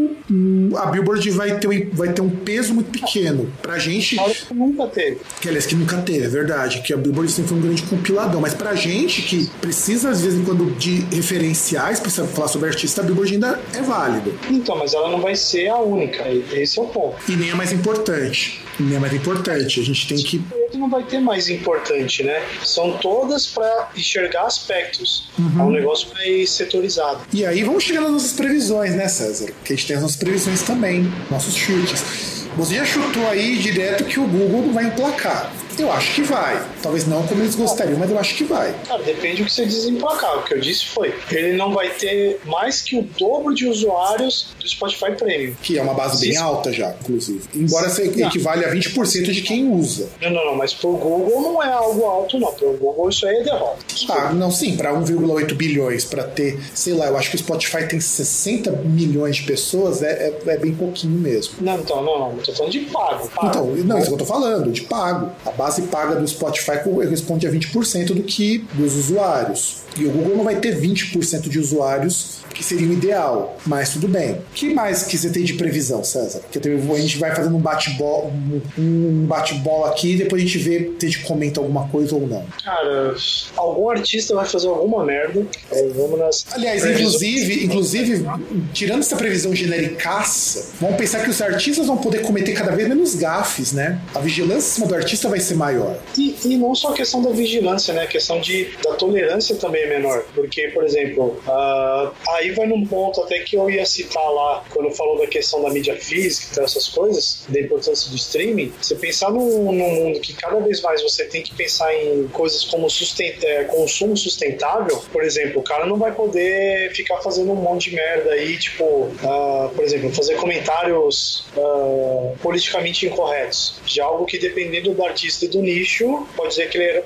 a Billboard vai ter, vai ter um peso muito pequeno. Pra gente. Nunca teve. Que aliás, que nunca teve, é verdade. Que a Billboard sempre foi um grande compiladão. Mas pra gente que precisa, às vezes, quando de referenciais, precisa falar sobre artista, a Billboard ainda é válido. Então, mas ela não vai ser a única. Esse é o ponto. E nem é mais importante. E nem é mais importante. A gente tem que. Não vai ter mais importante, né? São todas para enxergar aspectos. Uhum. É um negócio mais setorizado. E aí vamos chegar nas nossas previsões, né, César? Porque a gente tem as nossas previsões também, nossos chutes. Você já chutou aí direto que o Google não vai emplacar. Eu acho que vai. Talvez não como eles gostariam, mas eu acho que vai. Cara, depende do que você diz emplacar. O que eu disse foi: ele não vai ter mais que o dobro de usuários do Spotify Premium. Que é uma base Sim. bem alta já, inclusive. Embora se equivale a 20% de quem usa. Não, não, não. Mas pro Google não é algo alto, não. Pro Google isso aí é derrota. Ah, não, sim. Para 1,8 bilhões, para ter, sei lá, eu acho que o Spotify tem 60 milhões de pessoas, é, é, é bem pouquinho mesmo. Não, então, não, não. Eu tô falando de pago. pago. Então, não, isso que eu tô falando, de pago. A base paga do Spotify corresponde a 20% do que dos usuários. E o Google não vai ter 20% de usuários que seria o ideal, mas tudo bem. O que mais que você tem de previsão, César? Que a gente vai fazendo um bate-bola um bate-bola aqui e depois a gente vê se a gente comenta alguma coisa ou não. Cara, algum artista vai fazer alguma merda. Vamos nas Aliás, inclusive, inclusive, tirando essa previsão genericaça, vamos pensar que os artistas vão poder cometer cada vez menos gafes, né? A vigilância em cima do artista vai ser maior. E, e não só a questão da vigilância, né? A questão de, da tolerância também é menor. Porque, por exemplo, uh, aí vai num ponto até que eu ia citar lá, quando falou da questão da mídia física e essas coisas, da importância do streaming, você pensar num, num mundo que cada vez mais você tem que pensar em coisas como sustenta, é, consumo sustentável, por exemplo, o cara não vai poder ficar fazendo um monte de merda aí, tipo, uh, por exemplo, fazer comentários uh, politicamente incorretos, de algo que dependendo do artista e do nicho, pode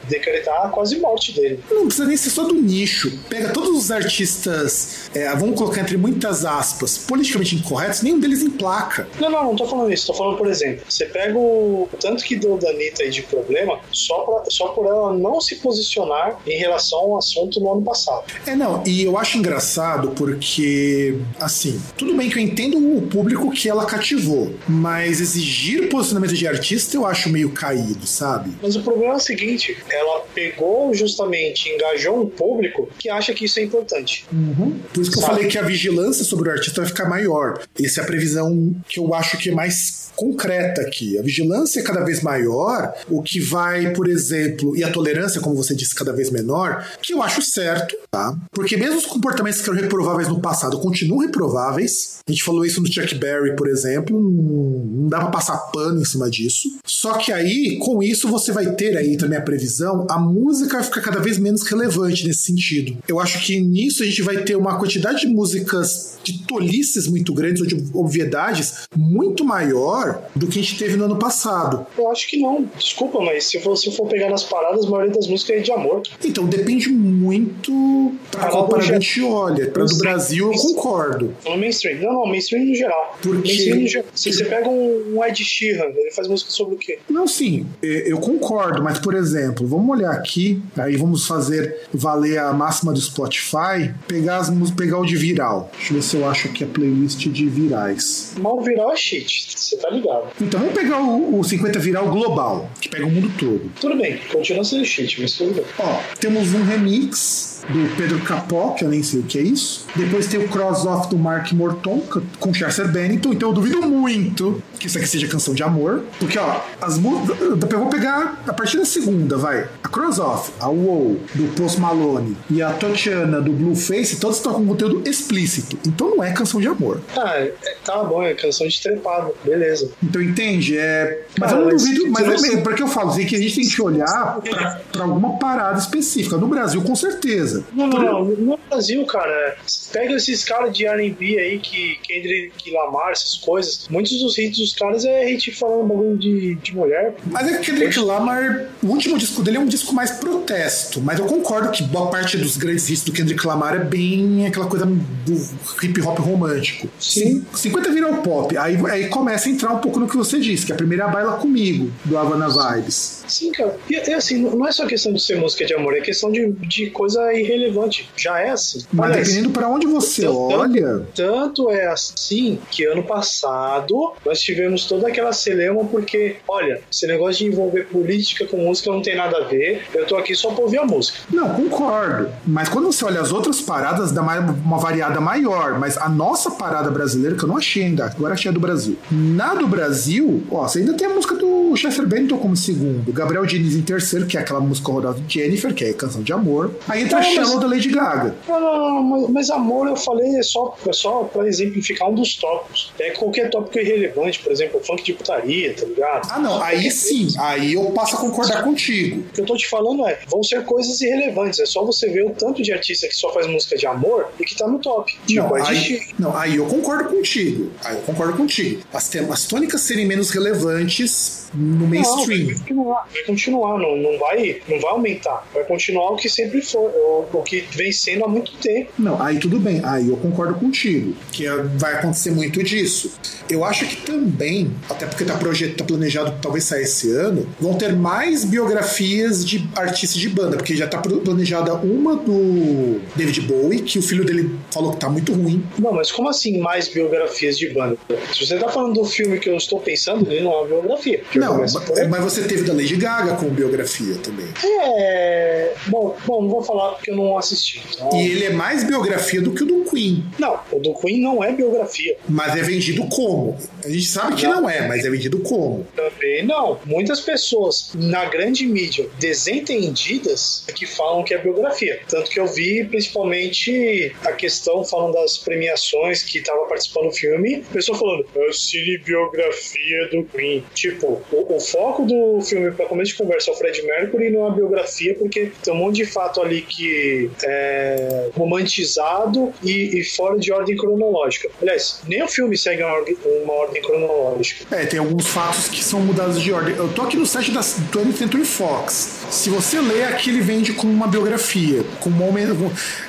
decretar quase morte dele. Não precisa nem ser só do nicho. Pega todos os artistas é, vamos colocar entre muitas aspas, politicamente incorretos, nenhum deles emplaca. Não, não, não tô falando isso. Tô falando, por exemplo, você pega o tanto que deu da Anitta aí de problema só, pra, só por ela não se posicionar em relação ao assunto no ano passado. É, não, e eu acho engraçado porque, assim, tudo bem que eu entendo o público que ela cativou, mas exigir posicionamento de artista eu acho meio caído, sabe? Mas o problema é o seguinte: ela pegou justamente, engajou um público que acha que isso é importante. Uhum. Por isso que eu falei que a vigilância sobre o artista vai ficar maior. Essa é a previsão que eu acho que é mais concreta aqui. A vigilância é cada vez maior, o que vai, por exemplo, e a tolerância, como você disse, cada vez menor, que eu acho certo, tá? Porque mesmo os comportamentos que eram reprováveis no passado continuam reprováveis. A gente falou isso no Chuck Berry, por exemplo, não dá pra passar pano em cima disso. Só que aí, com isso, você vai ter aí também a previsão, a música vai ficar cada vez menos relevante nesse sentido. Eu acho que nisso a gente vai ter uma quantidade de músicas de tolices muito grandes ou de obviedades muito maior do que a gente teve no ano passado. Eu acho que não. Desculpa, mas se você for pegar nas paradas, a maioria das músicas é de amor. Então depende muito pra qual parada a gente olha. Pra do Brasil, eu concordo. No mainstream. Não, não, mainstream no geral. Porque... No geral. Se você pega um Ed Sheeran, ele faz música sobre o quê? Não, sim, eu concordo, mas por exemplo, vamos olhar aqui, aí vamos fazer valer a máxima do Spotify, pegar as pegar o de viral. Deixa eu ver se eu acho aqui a playlist de virais. Mal viral é shit, você tá ligado. Então vamos pegar o, o 50 viral global, que pega o mundo todo. Tudo bem, continua sendo shit, mas tudo bem. Ó, temos um remix do Pedro Capó, que eu nem sei o que é isso. Depois tem o cross-off do Mark Morton com Chester Bennington. Então eu duvido muito que isso aqui seja canção de amor. Porque, ó, as músicas. Eu vou pegar a partir da segunda, vai. A cross-off, a WoW, do Post Malone e a Tatiana do Blueface, todos estão com conteúdo explícito. Então não é canção de amor. Ah, é, tá bom, é canção de trepado, beleza. Então entende? É... Mas Cara, eu não duvido, mas é mesmo, porque eu falo assim, que a gente tem que olhar pra, pra alguma parada específica. No Brasil, com certeza. Não, não, não. No Brasil, cara, pega esses caras de R&B aí que Kendrick Lamar, essas coisas. Muitos dos hits dos caras é hit falando bagulho de, de mulher. Mas é que Kendrick Lamar, o último disco dele é um disco mais protesto. Mas eu concordo que boa parte dos grandes hits do Kendrick Lamar é bem aquela coisa do hip hop romântico. Sim. 50 vira o pop. Aí, aí começa a entrar um pouco no que você disse, que a primeira é baila comigo, do Havana Vibes. Sim, cara. E, e, assim, não é só questão de ser música de amor, é questão de, de coisa irrelevante. Já é assim. Mas dependendo para onde você tanto- olha. Tanto é assim que ano passado nós tivemos toda aquela celema porque, olha, esse negócio de envolver política com música não tem nada a ver. Eu tô aqui só pra ouvir a música. Não, concordo. Mas quando você olha as outras paradas, dá uma variada maior. Mas a nossa parada brasileira, que eu não achei ainda, agora achei a do Brasil. Na do Brasil, ó, você ainda tem a música do Chester Bennington como segundo, Gabriel Diniz em terceiro, que é aquela música horrorosa de Jennifer, que é canção de amor. Aí entra Não, mas- Shallow da Lady Gaga. Não, não, não, mas, mas amor, eu falei, é só, é só pra exemplificar um dos tópicos. É qualquer tópico irrelevante, por exemplo, funk de putaria, tá ligado? Ah, não, aí sim, aí eu passo a concordar contigo. O que eu tô te falando é, vão ser coisas irrelevantes. É só você ver o tanto de artista que só faz música de amor e que tá no top. Não, Tipo, aí, não, aí eu concordo contigo. Aí eu concordo contigo. As, as tônicas serem menos relevantes no Não, mainstream. vai continuar, vai continuar, não, não, vai, não vai aumentar. Vai continuar o que sempre foi, o, o que vem sendo há muito tempo. Não, aí tudo bem, aí eu concordo contigo, que é- vai acontecer muito disso. Eu acho que também, até porque tá, projet, tá planejado talvez sair esse ano, vão ter mais biografias de artistas de banda, porque já tá planejada uma do David Bowie, que o filho dele falou que tá muito ruim. Não, mas como assim mais biografias de banda? Se você tá falando do filme que eu estou pensando, ele não é uma biografia. Não, aí. mas você teve da Lady Gaga com biografia também. É. Bom, bom, não vou falar porque eu não assisti. então- E ele é mais biografia do que o do Queen. Não, o do Queen não é biografia. Mas é vendido como? A gente sabe que não é, mas é vendido como? Também não. Muitas pessoas na grande mídia desentendidas que falam que é biografia. Tanto que eu vi principalmente a questão falando das premiações que tava participando do filme, pessoa falando, é cinebiografia do Queen. Tipo, o, o foco do filme para começo de conversa é o Fred Mercury e não é a biografia, porque tem um monte de fato ali que é romantizado e, e fora de ordem cronológica. Aliás, nem o filme segue uma ordem, uma ordem cronológica. É, tem alguns fatos que são mudados de ordem. Eu tô aqui no site da 20th Century Fox. Se você ler aqui, ele vende com uma biografia, com uma,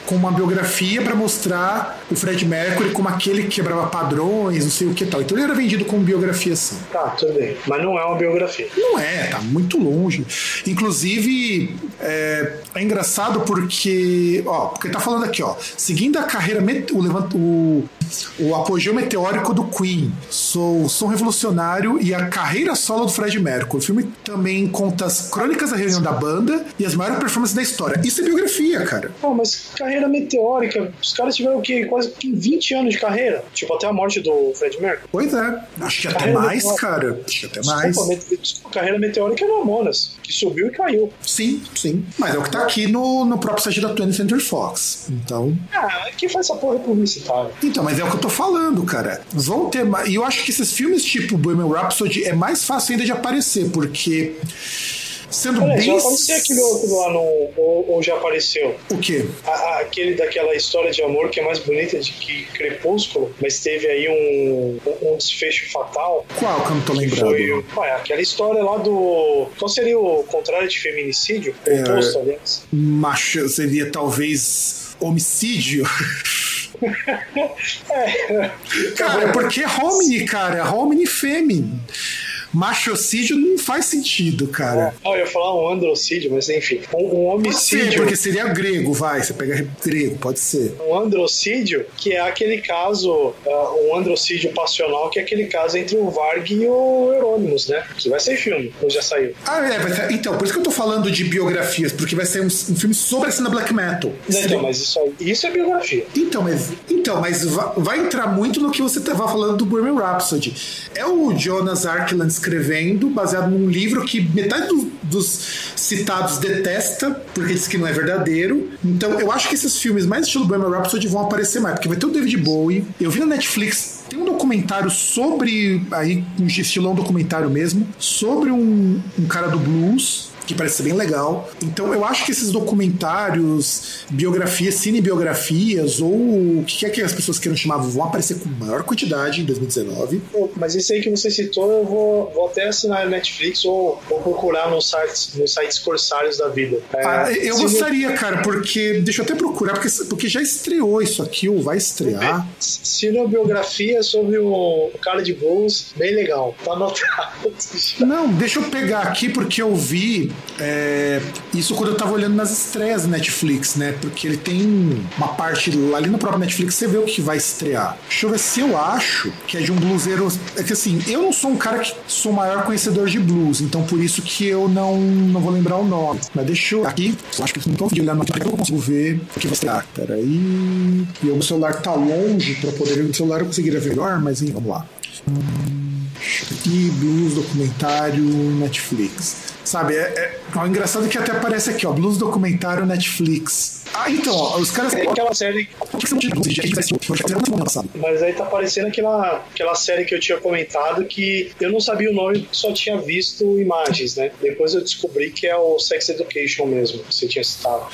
com uma biografia pra mostrar o Fred Mercury como aquele que quebrava padrões, não sei o que tal. Então ele era vendido como biografia sim. Tá, tudo bem. Mas não é uma biografia. Não é, tá muito longe. Inclusive, é, é engraçado porque, ó, porque tá falando aqui, ó, seguindo a carreira, o, o, o apogeu meteórico do Queen, sou som revolucionário e a carreira solo do Fred Mercury. O filme também conta as crônicas da reunião da banda e as maiores performances da história. Isso é biografia, cara. Pô, mas carreira meteórica, os caras tiveram o quê? Quase 20 anos de carreira. Tipo, até a morte do Fred Mercury. Pois é, acho que até Carreira mais, meteórica. cara. Acho que até mais. Desculpa, mete- desculpa, carreira meteórica é Mamonas, que subiu e caiu. Sim, sim. Mas é o que tá aqui no, no próprio site da 20th Century Fox. Então, Ah, quem faz essa porra é publicitário. Então, mas é o que eu tô falando, cara. Vão ter. E eu acho que esses filmes tipo Bohemian Rhapsody é mais fácil ainda de aparecer, porque. Sendo Olha, bem. já apareceu aquele outro lá no. Ou, ou já apareceu? O quê? A- a- aquele daquela história de amor que é mais bonita de que Crepúsculo, mas teve aí um, um desfecho fatal. Qual que eu não tô lembrando? foi ué, aquela história lá do. Qual seria o contrário de feminicídio? É. oposto, aliás. Macho, seria talvez homicídio. É. Cara, é porque é homini, cara. É homini femi. Machocídio não faz sentido, cara. Ah, eu ia falar um androcídio, mas enfim. Um, um Pode ser, homicídio. porque seria grego, vai. Você pega grego, pode ser. Um androcídio, que é aquele caso, ah, um androcídio passional, que é aquele caso entre o Varg e o Euronymous, né? Que vai sair filme, ou já saiu. Ah, é, vai ser- então, por isso que eu tô falando de biografias, porque vai ser um, um filme sobre a cena black metal. Não, então, mas isso aí, isso é biografia. Então, mas, então, mas va- vai entrar muito no que você estava falando do Bohemian Rhapsody. É o Jonas Arkland escrevendo, baseado num livro que metade do- dos citados detesta, porque diz que não é verdadeiro. Então, eu acho que esses filmes mais estilo Bohemian Rhapsody vão aparecer mais, porque vai ter o David Bowie. Eu vi na Netflix, tem um documentário sobre, aí, um estilão documentário mesmo, sobre um, um cara do blues que parece ser bem legal. Então eu acho que esses documentários, biografias, cinebiografias, ou o que quer que as pessoas queiram chamar, vão aparecer com maior quantidade em 2019. Mas esse aí que você citou, eu vou, vou até assinar a Netflix ou vou procurar nos sites, nos sites corsários da vida. É, ah, eu gostaria, cara, porque. Deixa eu até procurar, porque, porque já estreou isso aqui, ou vai estrear. Cinebiografia sobre o cara de blues, bem legal. Tá anotado. Não, deixa eu pegar aqui, porque eu vi é, isso quando eu tava olhando nas estreias da Netflix, né? Porque ele tem uma parte ali no próprio Netflix, você vê o que vai estrear. Deixa eu ver se eu acho que é de um bluseiro. É que assim, eu não sou um cara que sou o maior conhecedor de blues, então por isso que eu não, não vou lembrar o nome. Mas deixa eu. Aqui, eu acho que não tô olhando aqui, eu consigo ver o que vai estrear. Peraí. E o meu celular tá longe pra poder. O celular eu conseguiria ver melhor, mas enfim, vamos lá. E blues, documentário, Netflix. Sabe, é, é, o engraçado é que até aparece aqui, ó, blues, documentário, Netflix. Ah, então, ó, os caras. É aquela série. Mas aí tá aparecendo aquela, aquela série que eu tinha comentado que eu não sabia o nome, só tinha visto imagens, né? Depois eu descobri que é o Sex Education mesmo, que você tinha citado.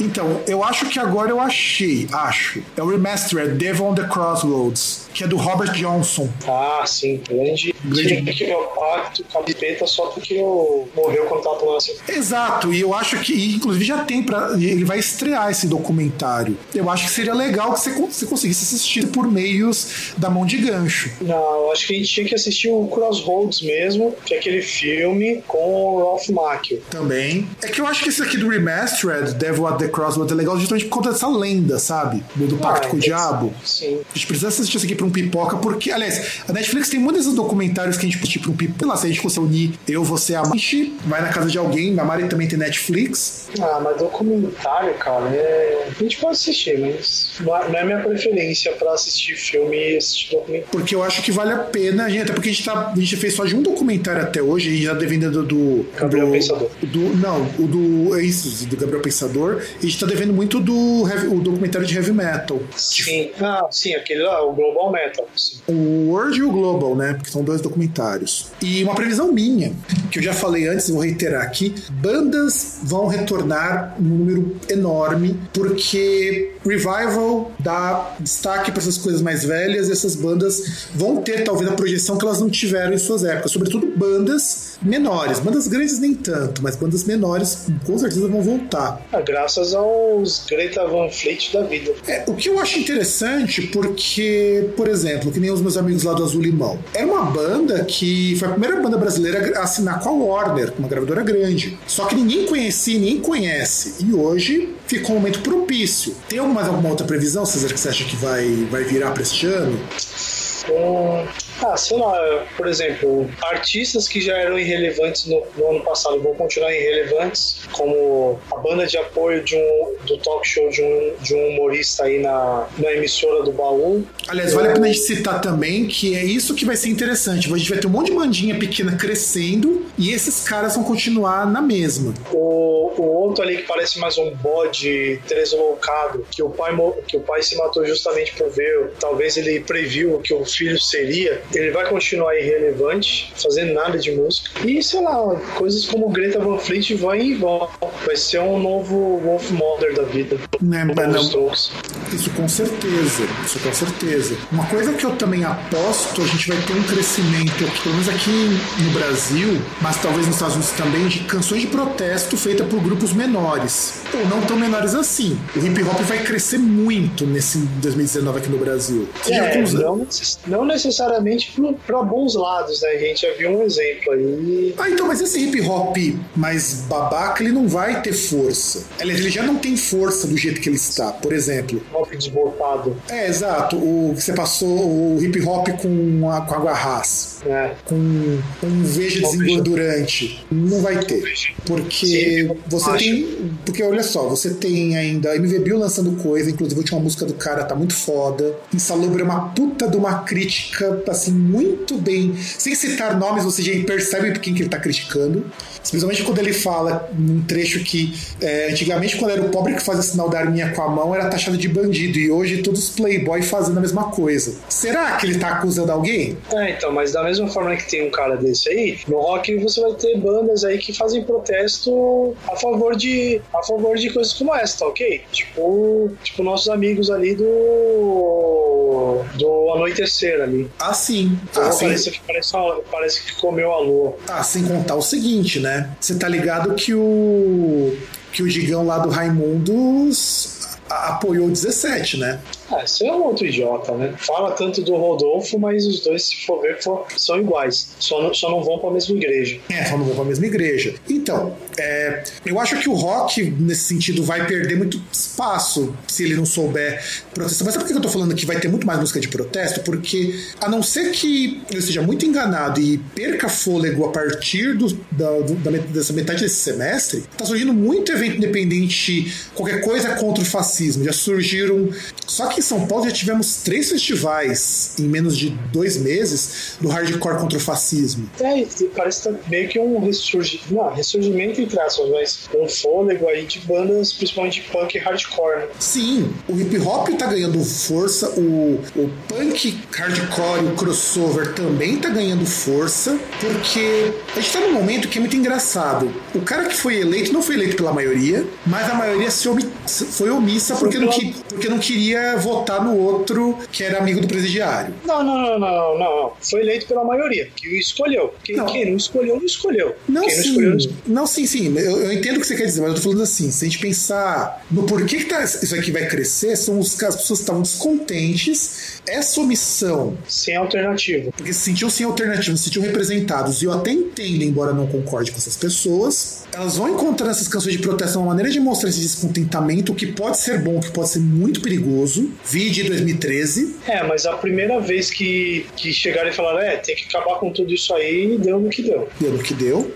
Então, eu acho que agora eu achei, acho. É o Remastered Devil on the Crossroads que é do Robert Johnson. Ah, sim. Grande. Grande. que meu pacto, capeta, só porque eu morreu quando tava tomando assim. Exato, e eu acho que, inclusive, já tem para Ele vai estrear esse documentário. Eu acho que seria legal que você, você conseguisse assistir por meios da mão de gancho. Não, eu acho que a gente tinha que assistir o Crossroads mesmo, que é aquele filme com o Ralph Macchio. Também. É que eu acho que esse aqui do Remastered, Devil at the Crossroads, é legal justamente por conta dessa lenda, sabe? Do, do Pacto ah, com o Diabo. Sim. A gente precisa assistir isso aqui pra um pipoca, porque, aliás, a Netflix tem muitos desses documentários que a gente pode tipo um pipoca. Sei lá, se a gente conseguir unir eu, você, a Mari, vai na casa de alguém, a Mari também tem Netflix. Ah, mas documentário, cara, é... a gente pode assistir, mas não é, é minha preferência pra assistir filme e assistir documentário. Porque eu acho que vale a pena, gente, até porque a gente, tá, a gente fez só de um documentário até hoje, a gente já tá devendo do. do Gabriel do, Pensador. Do, não, o do. É isso, do Gabriel Pensador. E a gente tá devendo muito do heavy, o documentário de heavy metal. Sim, ah, sim, aquele lá, o Global Metal. Sim. O World e o Global, né? Porque são dois documentários. E uma previsão minha, que eu já falei antes, vou reiterar aqui: bandas vão retornar num número enorme, porque Revival dá destaque para essas coisas mais velhas e essas bandas vão ter talvez a projeção que elas não tiveram em suas épocas, sobretudo bandas menores, bandas grandes nem tanto, mas bandas menores com certeza vão voltar. É, graças aos Greta Van Fleet da vida. É, o que eu acho interessante, porque, por exemplo, que nem os meus amigos lá do Azul Limão, era uma banda que foi a primeira banda brasileira a assinar com a Warner, uma gravadora grande. Só que ninguém conhecia, ninguém conhece. E hoje ficou um momento propício. Tem mais alguma outra previsão, César, que você acha que vai, vai virar para este ano? Um, ah, sei lá, por exemplo, artistas que já eram irrelevantes no, no, ano passado vão continuar irrelevantes, como a banda de apoio de um, do talk show de um, de um humorista aí na, na emissora do baú. Aliás, vale a pena a gente citar também que é isso que vai ser interessante. A gente vai ter um monte de bandinha pequena crescendo e esses caras vão continuar na mesma. O, o outro ali que parece mais um bode deslocado, que o pai, que o pai se matou justamente por ver, talvez ele previu o que o filho seria ele vai continuar irrelevante, fazendo nada de música. E, sei lá, coisas como Greta Van Fleet vai e vão. Vai ser um novo Wolf Mother da vida. Né, não, isso com certeza, isso com certeza. Uma coisa que eu também aposto, a gente vai ter um crescimento, pelo menos aqui no Brasil, mas talvez nos Estados Unidos também, de canções de protesto feitas por grupos menores. Ou não tão menores assim. O hip hop vai crescer muito nesse 2019 aqui no Brasil. É, não, não necessariamente para bons lados, né? A gente já viu um exemplo aí. Ah, então, mas esse hip hop mais babaca, ele não vai ter força. Ele já não tem força do jeito que ele está, por exemplo. Hop desbotado. É, exato. O que você passou, o hip hop com, a, com água ras. É. Com um veja desengordurante. Não vai ter. Porque você tem. Porque olha só, você tem ainda MV Bill lançando coisa, inclusive a última música do cara tá muito foda. Insalubre é uma puta de uma crítica, assim, muito bem. Sem citar nomes, você já percebe quem que ele tá criticando. Principalmente quando ele fala num trecho que é, antigamente, quando era o pobre que fazia sinal da arminha com a mão, era taxado de bandido. E hoje todos os playboy fazendo a mesma coisa. Será que ele tá acusando alguém? É, então, mas da mesma forma que tem um cara desse aí, no rock você vai ter bandas aí que fazem protesto a favor de a favor de coisas como essa, tá ok? Tipo, tipo nossos amigos ali do do anoitecer ali. Ah, sim. Então, Ah, sim. parece, que, parece, parece que comeu a lua. Ah, sem contar o seguinte, né? Você tá ligado que o que o Digão lá do Raimundos apoiou o 17, né? Ah, você é um outro idiota, né? Fala tanto do Rodolfo, mas os dois, se for ver, são iguais. Só não, só não vão pra mesma igreja. É, só não vão pra mesma igreja. Então, é, eu acho que o rock, nesse sentido, vai perder muito espaço se ele não souber protestar. Mas sabe por que eu tô falando que vai ter muito mais música de protesto? Porque, a não ser que eu esteja muito enganado e perca fôlego a partir do, da, do- da dessa metade desse semestre, tá surgindo muito evento independente, qualquer coisa contra o fascismo. Já surgiram. Só que em São Paulo já tivemos três festivais em menos de dois meses do hardcore contra o fascismo. É, parece que tá meio que um ressurgimento, não, ressurgimento entre aspas, mas um fôlego aí de bandas, principalmente de punk e hardcore, né? Sim, o hip hop tá ganhando força, o, o punk hardcore, o crossover também tá ganhando força, porque a gente tá num momento que é muito engraçado. O cara que foi eleito não foi eleito pela maioria, mas a maioria omi- foi omissa porque não, que- porque não queria votar no outro que era amigo do presidiário. Não, não, não, não, não, não. Foi eleito pela maioria, que o escolheu. Quem Não. quem não escolheu, não escolheu. Não, quem não sim. escolheu, não escolheu. Não, sim, sim. Eu, eu entendo o que você quer dizer, mas eu tô falando assim: se a gente pensar no porquê que tá- isso aqui vai crescer, são os, as pessoas que estavam descontentes. Essa omissão Sem alternativa. porque se sentiam sem alternativa, se sentiam representados, e eu até entendo, embora não concorde com essas pessoas, elas vão encontrar nessas canções de protesto uma maneira de mostrar esse descontentamento, o que pode ser bom, que pode ser muito perigoso. Vi de 2013. É, mas a primeira vez que, que chegaram e falaram, é, tem que acabar com tudo isso aí, deu no que deu. Deu no que deu.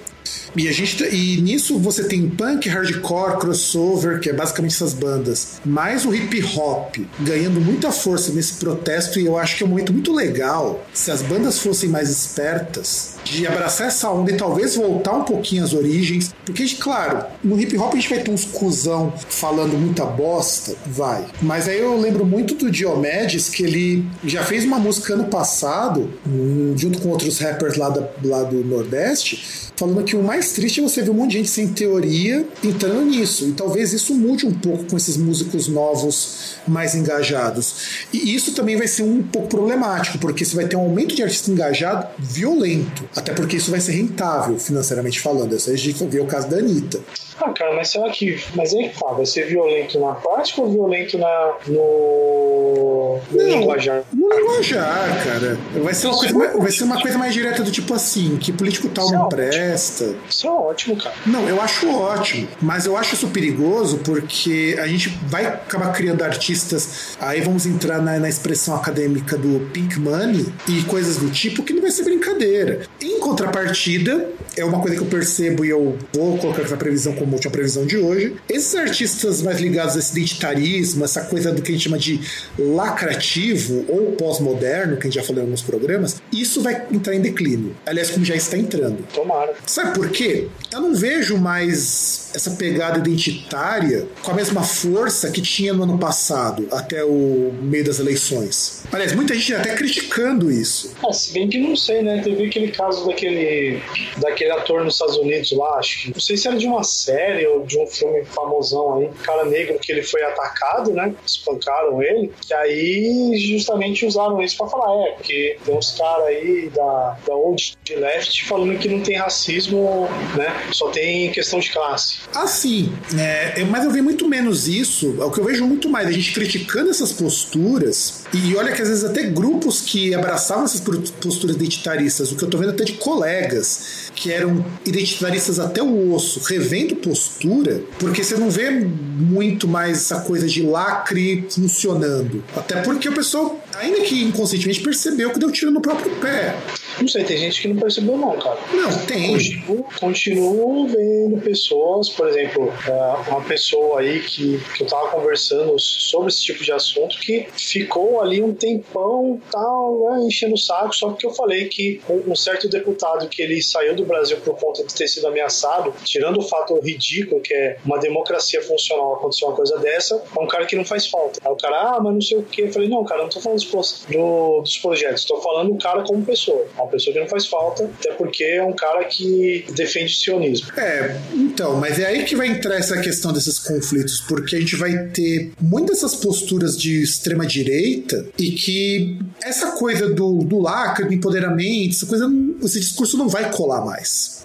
E, a gente, tá- e nisso você tem punk, hardcore, crossover, que é basicamente essas bandas, mais o hip hop ganhando muita força nesse protesto, e eu acho que é um momento muito legal se as bandas fossem mais espertas de abraçar essa onda e talvez voltar um pouquinho às origens. Porque, claro, no hip hop a gente vai ter uns cuzão falando muita bosta, vai. Mas aí eu lembro muito do Diomedes, que ele já fez uma música ano passado, hum, junto com outros rappers lá, lá do Nordeste, falando que o mais triste é você ver um monte de gente sem teoria entrando nisso. E talvez isso mude um pouco com esses músicos novos mais engajados. E isso também vai ser um pouco problemático, porque você vai ter um aumento de artista engajado violento. Até porque isso vai ser rentável, financeiramente falando. Essa a gente vê o caso da Anitta. Ah, cara, mas será que. Mas aí que tá, vai ser violento na prática ou violento na, no. no linguajar? No linguajar, cara. Vai ser, uma coisa, mais- vai ser uma coisa mais direta do tipo assim, que político tal não presta. Isso é ótimo, cara. Não, eu acho ótimo, mas eu acho isso perigoso porque a gente vai acabar criando artistas. Aí vamos entrar na, na expressão acadêmica do pink money e coisas do tipo que não vai ser brincadeira. Em contrapartida, é uma coisa que eu percebo e eu vou colocar essa previsão como última previsão de hoje. Esses artistas mais ligados a esse identitarismo, essa coisa do que a gente chama de lacrativo ou pós-moderno, que a gente já falou em alguns programas, isso vai entrar em declínio. Aliás, como já está entrando. Tomara. Sabe por quê? Eu não vejo mais essa pegada identitária com a mesma força que tinha no ano passado, até o meio das eleições. Aliás, muita gente até criticando isso. Ah, se bem que não sei, né? Teve aquele caso daquele, daquele ator nos Estados Unidos lá, acho que. Não sei se era de uma série ou de um filme famosão aí, cara negro que ele foi atacado, né? Espancaram ele. Que aí justamente usaram isso pra falar, é, porque tem uns caras aí da, da Old Left falando que não tem racismo, né? Só tem questão de classe. Assim, é, eu- mas eu vi muito menos isso. É o que eu vejo muito mais, a gente criticando essas posturas. E olha que às vezes até grupos que abraçavam essas posturas identitaristas, o que eu tô vendo até de colegas que eram identitaristas até o osso, revendo postura, porque você não vê muito mais essa coisa de lacre funcionando. Até porque o pessoal, ainda que inconscientemente, percebeu que deu tiro no próprio pé. Não sei, tem gente que não percebeu, não, cara. Não, tem. Continuo, continuo vendo pessoas, por exemplo, é, uma pessoa aí que, que eu tava conversando sobre esse tipo de assunto que ficou ali um tempão, tal, né, enchendo o saco, só porque eu falei que um, certo deputado que ele saiu do Brasil por conta de ter sido ameaçado, tirando o fato ridículo que é uma democracia funcional acontecer uma coisa dessa, é um cara que não faz falta. Aí o cara, ah, mas não sei o que. Eu falei, não, cara, não tô falando dos, do, dos projetos, tô falando do cara como pessoa. Uma pessoa que não faz falta, até porque é um cara que defende o sionismo. É, então, mas é aí que vai entrar essa questão desses conflitos, porque a gente vai ter muitas dessas posturas de extrema direita e que essa coisa do, do lacre, do empoderamento, essa coisa, esse discurso não vai colar mais.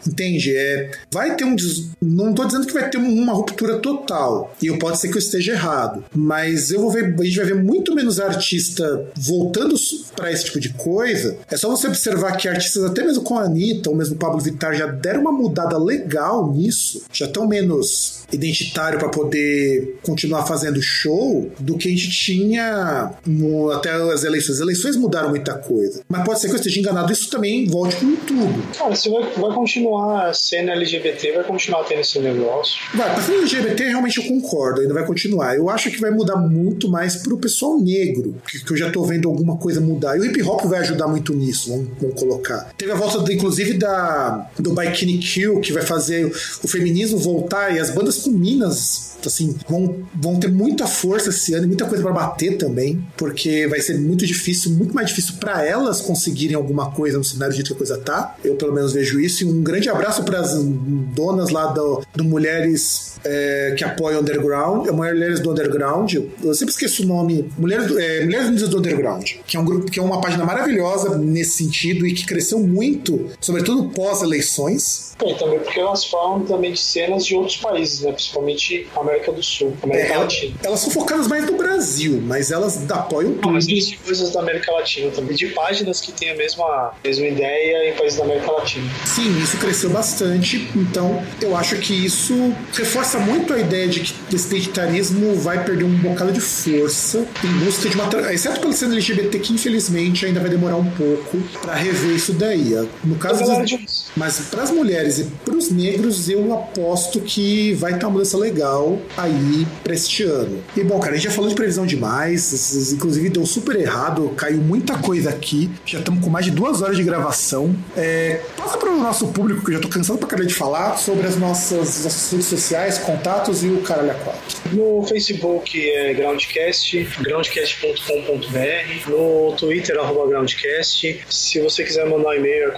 Entende? É, vai ter um. Não estou dizendo que vai ter uma ruptura total. E pode ser que eu esteja errado. Mas eu vou ver. A gente vai ver muito menos artista voltando para esse tipo de coisa. É só você observar que artistas, até mesmo com a Anitta, ou mesmo Pablo Vittar, já deram uma mudada legal nisso. Já estão menos identitário para poder continuar fazendo show do que a gente tinha no, até as eleições. As eleições mudaram muita coisa. Mas pode ser que eu esteja enganado, isso também volte com tudo. Cara, você vai, vai continuar a cena LGBT, vai continuar tendo esse negócio. Vai, pra cena LGBT realmente eu concordo, ainda vai continuar. Eu acho que vai mudar muito mais pro pessoal negro, que, que eu já tô vendo alguma coisa mudar. E o hip hop vai ajudar muito nisso, vamos, vamos colocar. Teve a volta, inclusive, da, do Bikini Kill, que vai fazer o feminismo voltar e as bandas com Minas assim, vão, vão ter muita força esse ano e muita coisa para bater também, porque vai ser muito difícil, muito mais difícil para elas conseguirem alguma coisa no cenário de que a coisa tá. Eu pelo menos vejo isso. E um grande abraço para as donas lá do, do Mulheres é, que apoia o Underground, é Mulheres do Underground, eu sempre esqueço o nome, Mulheres, do, é, Mulheres do Underground, que é um grupo que é uma página maravilhosa nesse sentido e que cresceu muito, sobretudo pós-eleições. E também porque elas falam também de cenas de outros países, né? Principalmente América do Sul, América é, Latina. Elas são focadas mais no Brasil, mas elas apoiam tudo. Mas existem coisas da América Latina também, de páginas que têm a mesma, mesma ideia em países da América Latina. Sim, isso cresceu bastante, então eu acho que isso reforça reforça muito a ideia de que esse identitarismo vai perder um bocado de força em busca de uma. Exceto pela cena LGBT, que infelizmente ainda vai demorar um pouco para rever isso daí. No caso dos... Mas para as mulheres e para os negros, eu aposto que vai estar uma mudança legal aí para este ano. E bom, cara, a gente já falou de previsão demais, inclusive deu super errado, caiu muita coisa aqui. Já estamos com mais de duas horas de gravação. É, passa para o nosso público, que eu já estou cansado para caralho de falar, sobre as nossas, redes sociais, contatos e o caralho a quatro. No Facebook é Groundcast, groundcast.com.br, no Twitter, arroba Groundcast. Se você quiser mandar um e-mail, é.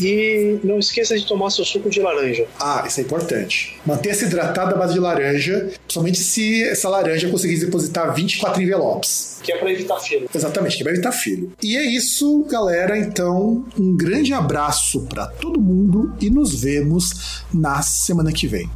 E não esqueça de tomar seu suco de laranja. Ah, isso é importante. Mantenha-se hidratado à base de laranja, principalmente se essa laranja conseguir depositar 24 envelopes. Que é para evitar filo. Exatamente, que é para evitar filo. E é isso, galera. Então, um grande abraço para todo mundo e nos vemos na semana que vem.